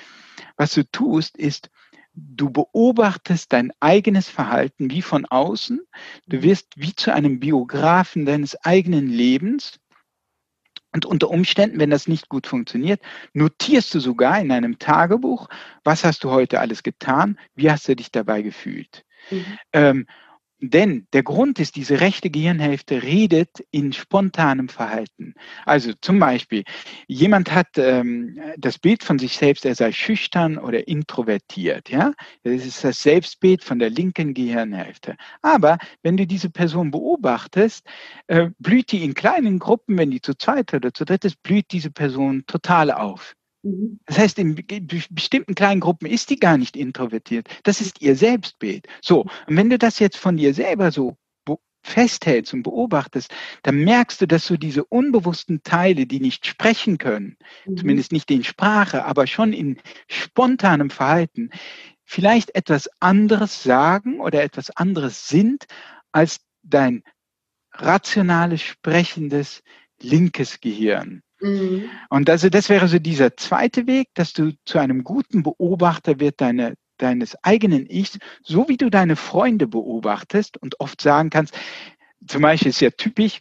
Was du tust, ist, du beobachtest dein eigenes Verhalten wie von außen. Du mhm. wirst wie zu einem Biografen deines eigenen Lebens. Und unter Umständen, wenn das nicht gut funktioniert, notierst du sogar in einem Tagebuch, was hast du heute alles getan, wie hast du dich dabei gefühlt. Mhm. Ähm, denn der Grund ist, diese rechte Gehirnhälfte redet in spontanem Verhalten. Also zum Beispiel, jemand hat ähm, das Bild von sich selbst, er sei schüchtern oder introvertiert. Ja, das ist das Selbstbild von der linken Gehirnhälfte. Aber wenn du diese Person beobachtest, äh, blüht die in kleinen Gruppen, wenn die zu zweit oder zu dritt ist, blüht diese Person total auf. Mhm. Das heißt, in bestimmten kleinen Gruppen ist die gar nicht introvertiert. Das ist ihr Selbstbild. So, und wenn du das jetzt von dir selber so festhältst und beobachtest, dann merkst du, dass so diese unbewussten Teile, die nicht sprechen können, mhm. zumindest nicht in Sprache, aber schon in spontanem Verhalten, vielleicht etwas anderes sagen oder etwas anderes sind als dein rationales, sprechendes linkes Gehirn. Mhm. Und also das wäre so dieser zweite Weg, dass du zu einem guten Beobachter wird deine, deines eigenen Ichs, so wie du deine Freunde beobachtest und oft sagen kannst, zum Beispiel ist ja typisch,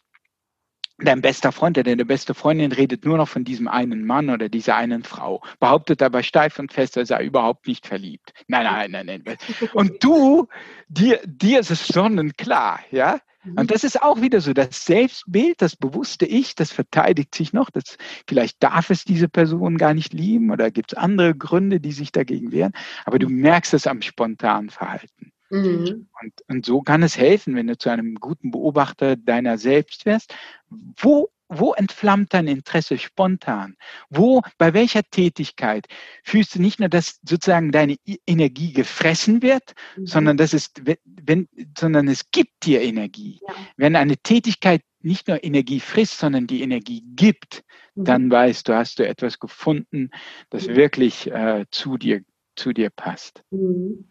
dein bester Freund oder deine beste Freundin redet nur noch von diesem einen Mann oder dieser einen Frau, behauptet aber steif und fest, er sei überhaupt nicht verliebt. Nein, nein, nein, nein. Und du, dir, dir ist es sonnenklar, ja? Und mhm. das ist auch wieder so, das Selbstbild, das bewusste Ich, das verteidigt sich noch. Das, vielleicht darf es diese Person gar nicht lieben oder gibt es andere Gründe, die sich dagegen wehren. Aber du merkst es am spontanen Verhalten. Mhm. Und, und so kann es helfen, wenn du zu einem guten Beobachter deiner selbst wirst. Wo wo entflammt dein Interesse spontan? Wo, bei welcher Tätigkeit fühlst du nicht nur, dass sozusagen deine Energie gefressen wird, mhm. sondern dass es, wenn, sondern es gibt dir Energie. Ja. Wenn eine Tätigkeit nicht nur Energie frisst, sondern die Energie gibt, mhm. dann weißt du, hast du etwas gefunden, das mhm. wirklich äh, zu dir, zu dir passt. Mhm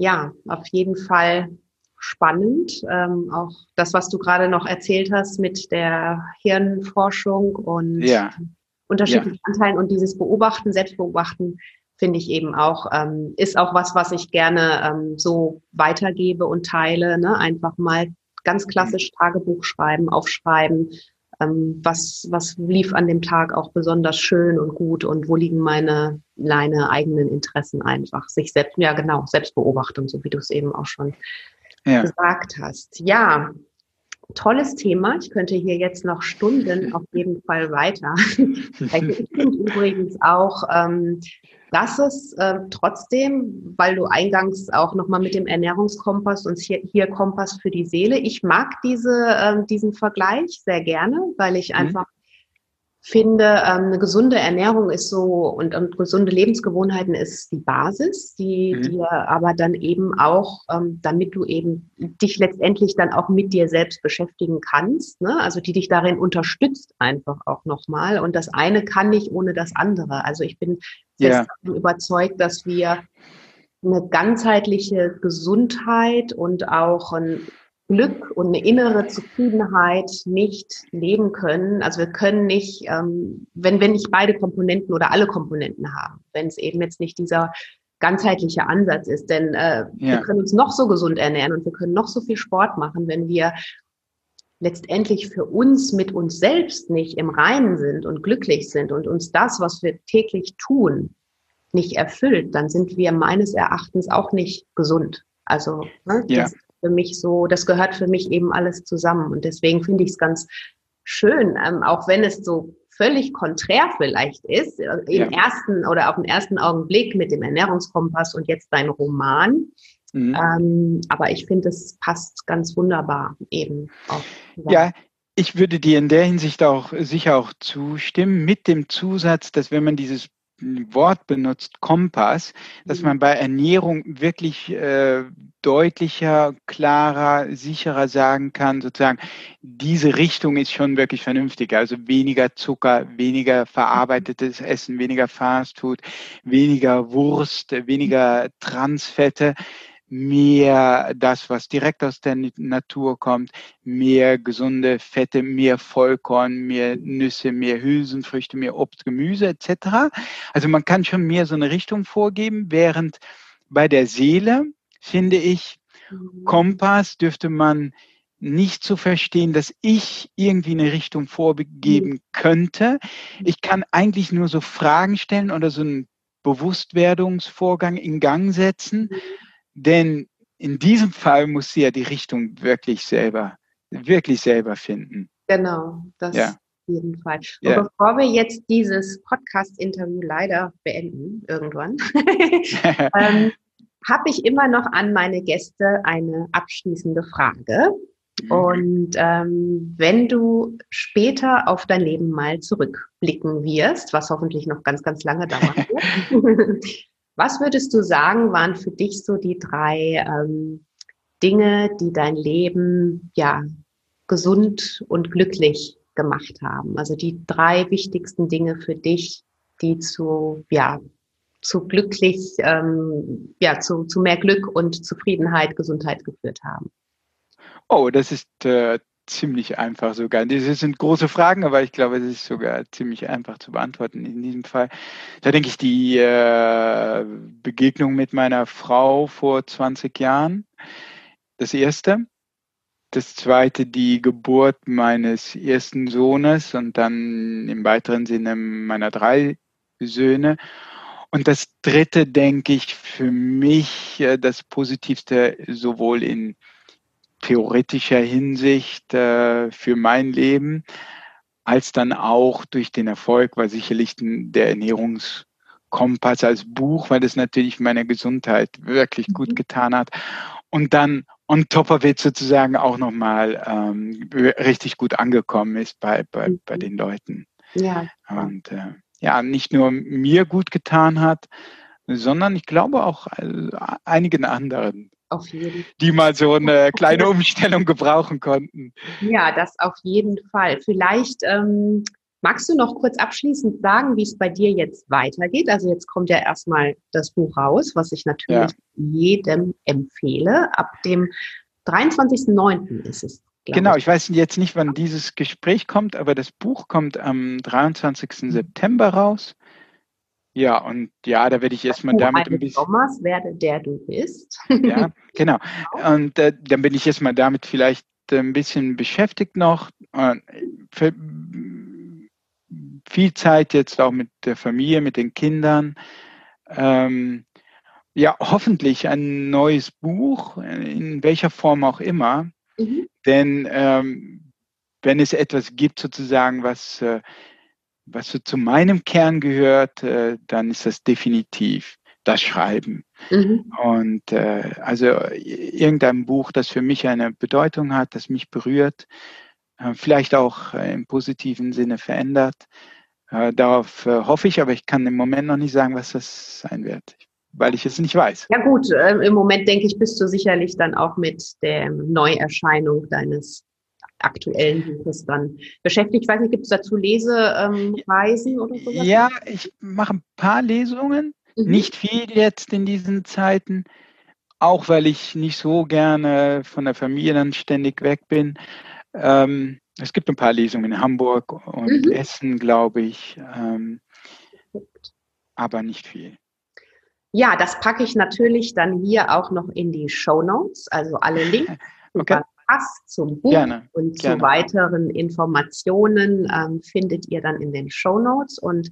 ja, auf jeden Fall spannend. Ähm, auch das, was du gerade noch erzählt hast mit der Hirnforschung und ja. unterschiedlichen ja. Anteilen und dieses Beobachten, Selbstbeobachten, finde ich eben auch, ähm, ist auch was, was ich gerne ähm, so weitergebe und teile. Ne? Einfach mal ganz klassisch Tagebuch schreiben, aufschreiben, ähm, was, was lief an dem Tag auch besonders schön und gut und wo liegen meine, meine eigenen Interessen einfach. Sich selbst, ja genau, Selbstbeobachtung, so wie du es eben auch schon ja. gesagt hast. Ja, tolles Thema. Ich könnte hier jetzt noch Stunden auf jeden Fall weiter. ich finde übrigens auch, ähm, dass es äh, trotzdem, weil du eingangs auch nochmal mit dem Ernährungskompass und hier, hier Kompass für die Seele, ich mag diese, äh, diesen Vergleich sehr gerne, weil ich mhm. Finde, ähm, eine gesunde Ernährung ist so und, und gesunde Lebensgewohnheiten ist die Basis, die mhm. dir aber dann eben auch, ähm, damit du eben dich letztendlich dann auch mit dir selbst beschäftigen kannst, ne? also die dich darin unterstützt einfach auch nochmal. Und das eine kann nicht ohne das andere. Also ich bin fest ja. überzeugt, dass wir eine ganzheitliche Gesundheit und auch ein Glück und eine innere Zufriedenheit nicht leben können. Also wir können nicht, ähm, wenn, wenn nicht beide Komponenten oder alle Komponenten haben, wenn es eben jetzt nicht dieser ganzheitliche Ansatz ist. Denn äh, ja. wir können uns noch so gesund ernähren und wir können noch so viel Sport machen, wenn wir letztendlich für uns mit uns selbst nicht im Reinen sind und glücklich sind und uns das, was wir täglich tun, nicht erfüllt, dann sind wir meines Erachtens auch nicht gesund. Also ne, ja. das für mich so, das gehört für mich eben alles zusammen. Und deswegen finde ich es ganz schön, ähm, auch wenn es so völlig konträr vielleicht ist, äh, im ja. ersten oder auf den ersten Augenblick mit dem Ernährungskompass und jetzt dein Roman. Mhm. Ähm, aber ich finde, es passt ganz wunderbar eben auch. Ja, ich würde dir in der Hinsicht auch sicher auch zustimmen, mit dem Zusatz, dass wenn man dieses Wort benutzt, Kompass, dass mhm. man bei Ernährung wirklich äh, deutlicher, klarer, sicherer sagen kann, sozusagen, diese Richtung ist schon wirklich vernünftig. Also weniger Zucker, weniger verarbeitetes Essen, weniger Fastfood, weniger Wurst, weniger Transfette mehr das, was direkt aus der Natur kommt, mehr gesunde Fette, mehr Vollkorn, mehr Nüsse, mehr Hülsenfrüchte, mehr Obst, Gemüse etc. Also man kann schon mehr so eine Richtung vorgeben, während bei der Seele, finde ich, mhm. Kompass dürfte man nicht zu verstehen, dass ich irgendwie eine Richtung vorgeben mhm. könnte. Ich kann eigentlich nur so Fragen stellen oder so einen Bewusstwerdungsvorgang in Gang setzen mhm. Denn in diesem Fall muss sie ja die Richtung wirklich selber, wirklich selber finden. Genau, das ja. auf jeden Fall. Und ja. bevor wir jetzt dieses Podcast-Interview leider beenden, irgendwann, ähm, habe ich immer noch an meine Gäste eine abschließende Frage. Mhm. Und ähm, wenn du später auf dein Leben mal zurückblicken wirst, was hoffentlich noch ganz, ganz lange dauern wird, Was würdest du sagen, waren für dich so die drei ähm, Dinge, die dein Leben ja gesund und glücklich gemacht haben? Also die drei wichtigsten Dinge für dich, die zu ja zu glücklich, ähm, ja zu, zu mehr Glück und Zufriedenheit, Gesundheit geführt haben. Oh, das ist äh, ziemlich einfach sogar. Das sind große Fragen, aber ich glaube, es ist sogar ziemlich einfach zu beantworten in diesem Fall. Da denke ich, die äh, Begegnung mit meiner Frau vor 20 Jahren, das erste. das zweite die Geburt meines ersten Sohnes und dann im weiteren Sinne meiner drei Söhne. Und das dritte, denke ich, für mich äh, das Positivste sowohl in theoretischer Hinsicht äh, für mein Leben, als dann auch durch den Erfolg war sicherlich der Ernährungskompass als Buch, weil das natürlich meiner Gesundheit wirklich gut mhm. getan hat. Und dann on top of it sozusagen auch nochmal ähm, richtig gut angekommen ist bei, bei, bei mhm. den Leuten. Ja. Und äh, ja, nicht nur mir gut getan hat, sondern ich glaube auch einigen anderen. Auf jeden Fall. Die mal so eine kleine Umstellung gebrauchen konnten. Ja, das auf jeden Fall. Vielleicht ähm, magst du noch kurz abschließend sagen, wie es bei dir jetzt weitergeht. Also jetzt kommt ja erstmal das Buch raus, was ich natürlich ja. jedem empfehle. Ab dem 23.09. ist es. Genau, ich weiß jetzt nicht, wann dieses Gespräch kommt, aber das Buch kommt am 23. Mhm. September raus. Ja, und ja, da werde ich erstmal damit ein bisschen. Thomas werde der du bist. ja, genau. Und äh, dann bin ich erstmal damit vielleicht ein bisschen beschäftigt noch. Für, viel Zeit jetzt auch mit der Familie, mit den Kindern. Ähm, ja, hoffentlich ein neues Buch, in welcher Form auch immer. Mhm. Denn ähm, wenn es etwas gibt, sozusagen, was, äh, was so zu meinem Kern gehört, äh, dann ist das definitiv das Schreiben. Mhm. Und äh, also irgendein Buch, das für mich eine Bedeutung hat, das mich berührt, äh, vielleicht auch äh, im positiven Sinne verändert. Äh, darauf hoffe ich, aber ich kann im Moment noch nicht sagen, was das sein wird weil ich es nicht weiß. Ja gut, äh, im Moment denke ich, bist du sicherlich dann auch mit der Neuerscheinung deines aktuellen Buches dann beschäftigt. Ich weiß nicht, gibt es dazu Lesereisen ähm, oder so? Ja, ich mache ein paar Lesungen, mhm. nicht viel jetzt in diesen Zeiten, auch weil ich nicht so gerne von der Familie dann ständig weg bin. Ähm, es gibt ein paar Lesungen in Hamburg und mhm. Essen, glaube ich, ähm, aber nicht viel. Ja, das packe ich natürlich dann hier auch noch in die Show Notes, also alle Links. Okay. Passt zum Buch gerne, und gerne. zu weiteren Informationen ähm, findet ihr dann in den Show Notes. Und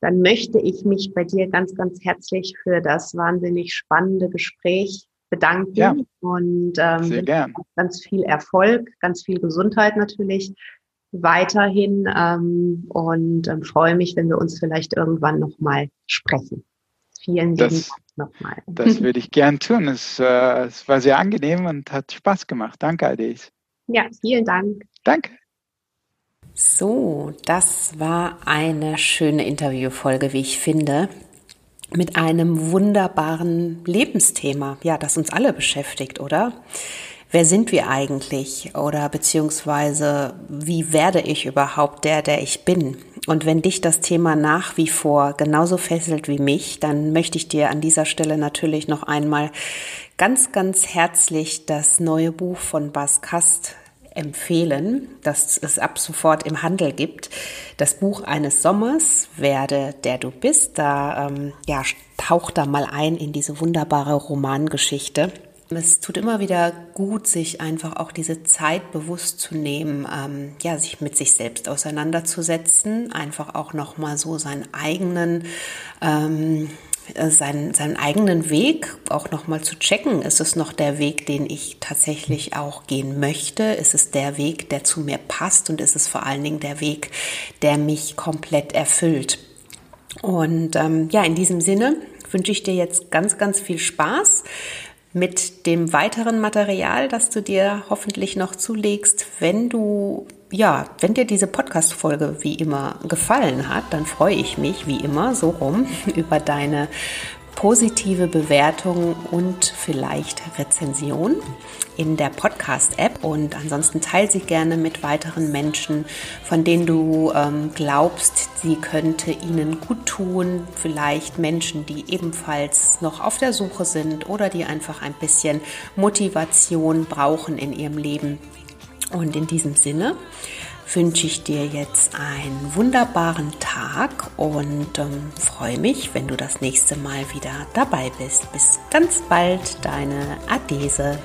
dann möchte ich mich bei dir ganz, ganz herzlich für das wahnsinnig spannende Gespräch bedanken ja, und ähm, ganz viel Erfolg, ganz viel Gesundheit natürlich weiterhin ähm, und ähm, freue mich, wenn wir uns vielleicht irgendwann nochmal sprechen. Vielen Dank nochmal. Das würde ich gern tun. Es, äh, es, war sehr angenehm und hat Spaß gemacht. Danke, Ades. Ja, vielen Dank. Danke. So, das war eine schöne Interviewfolge, wie ich finde, mit einem wunderbaren Lebensthema, ja, das uns alle beschäftigt, oder? Wer sind wir eigentlich oder beziehungsweise wie werde ich überhaupt der, der ich bin? Und wenn dich das Thema nach wie vor genauso fesselt wie mich, dann möchte ich dir an dieser Stelle natürlich noch einmal ganz, ganz herzlich das neue Buch von Bas Kast empfehlen, das es ab sofort im Handel gibt. Das Buch eines Sommers, Werde der du bist. Da ähm, ja, taucht da mal ein in diese wunderbare Romangeschichte. Es tut immer wieder gut, sich einfach auch diese Zeit bewusst zu nehmen, ähm, ja, sich mit sich selbst auseinanderzusetzen, einfach auch nochmal so seinen eigenen, ähm, äh, seinen, seinen eigenen Weg auch nochmal zu checken. Ist es noch der Weg, den ich tatsächlich auch gehen möchte? Ist es der Weg, der zu mir passt? Und ist es vor allen Dingen der Weg, der mich komplett erfüllt? Und ähm, ja, in diesem Sinne wünsche ich dir jetzt ganz, ganz viel Spaß mit dem weiteren Material, das du dir hoffentlich noch zulegst. Wenn du, ja, wenn dir diese Podcast-Folge wie immer gefallen hat, dann freue ich mich wie immer so rum über deine positive Bewertung und vielleicht Rezension in der Podcast-App. Und ansonsten teile sie gerne mit weiteren Menschen, von denen du ähm, glaubst, sie könnte ihnen gut tun. Vielleicht Menschen, die ebenfalls noch auf der Suche sind oder die einfach ein bisschen Motivation brauchen in ihrem Leben. Und in diesem Sinne wünsche ich dir jetzt einen wunderbaren Tag und ähm, freue mich, wenn du das nächste Mal wieder dabei bist. Bis ganz bald, deine Adese.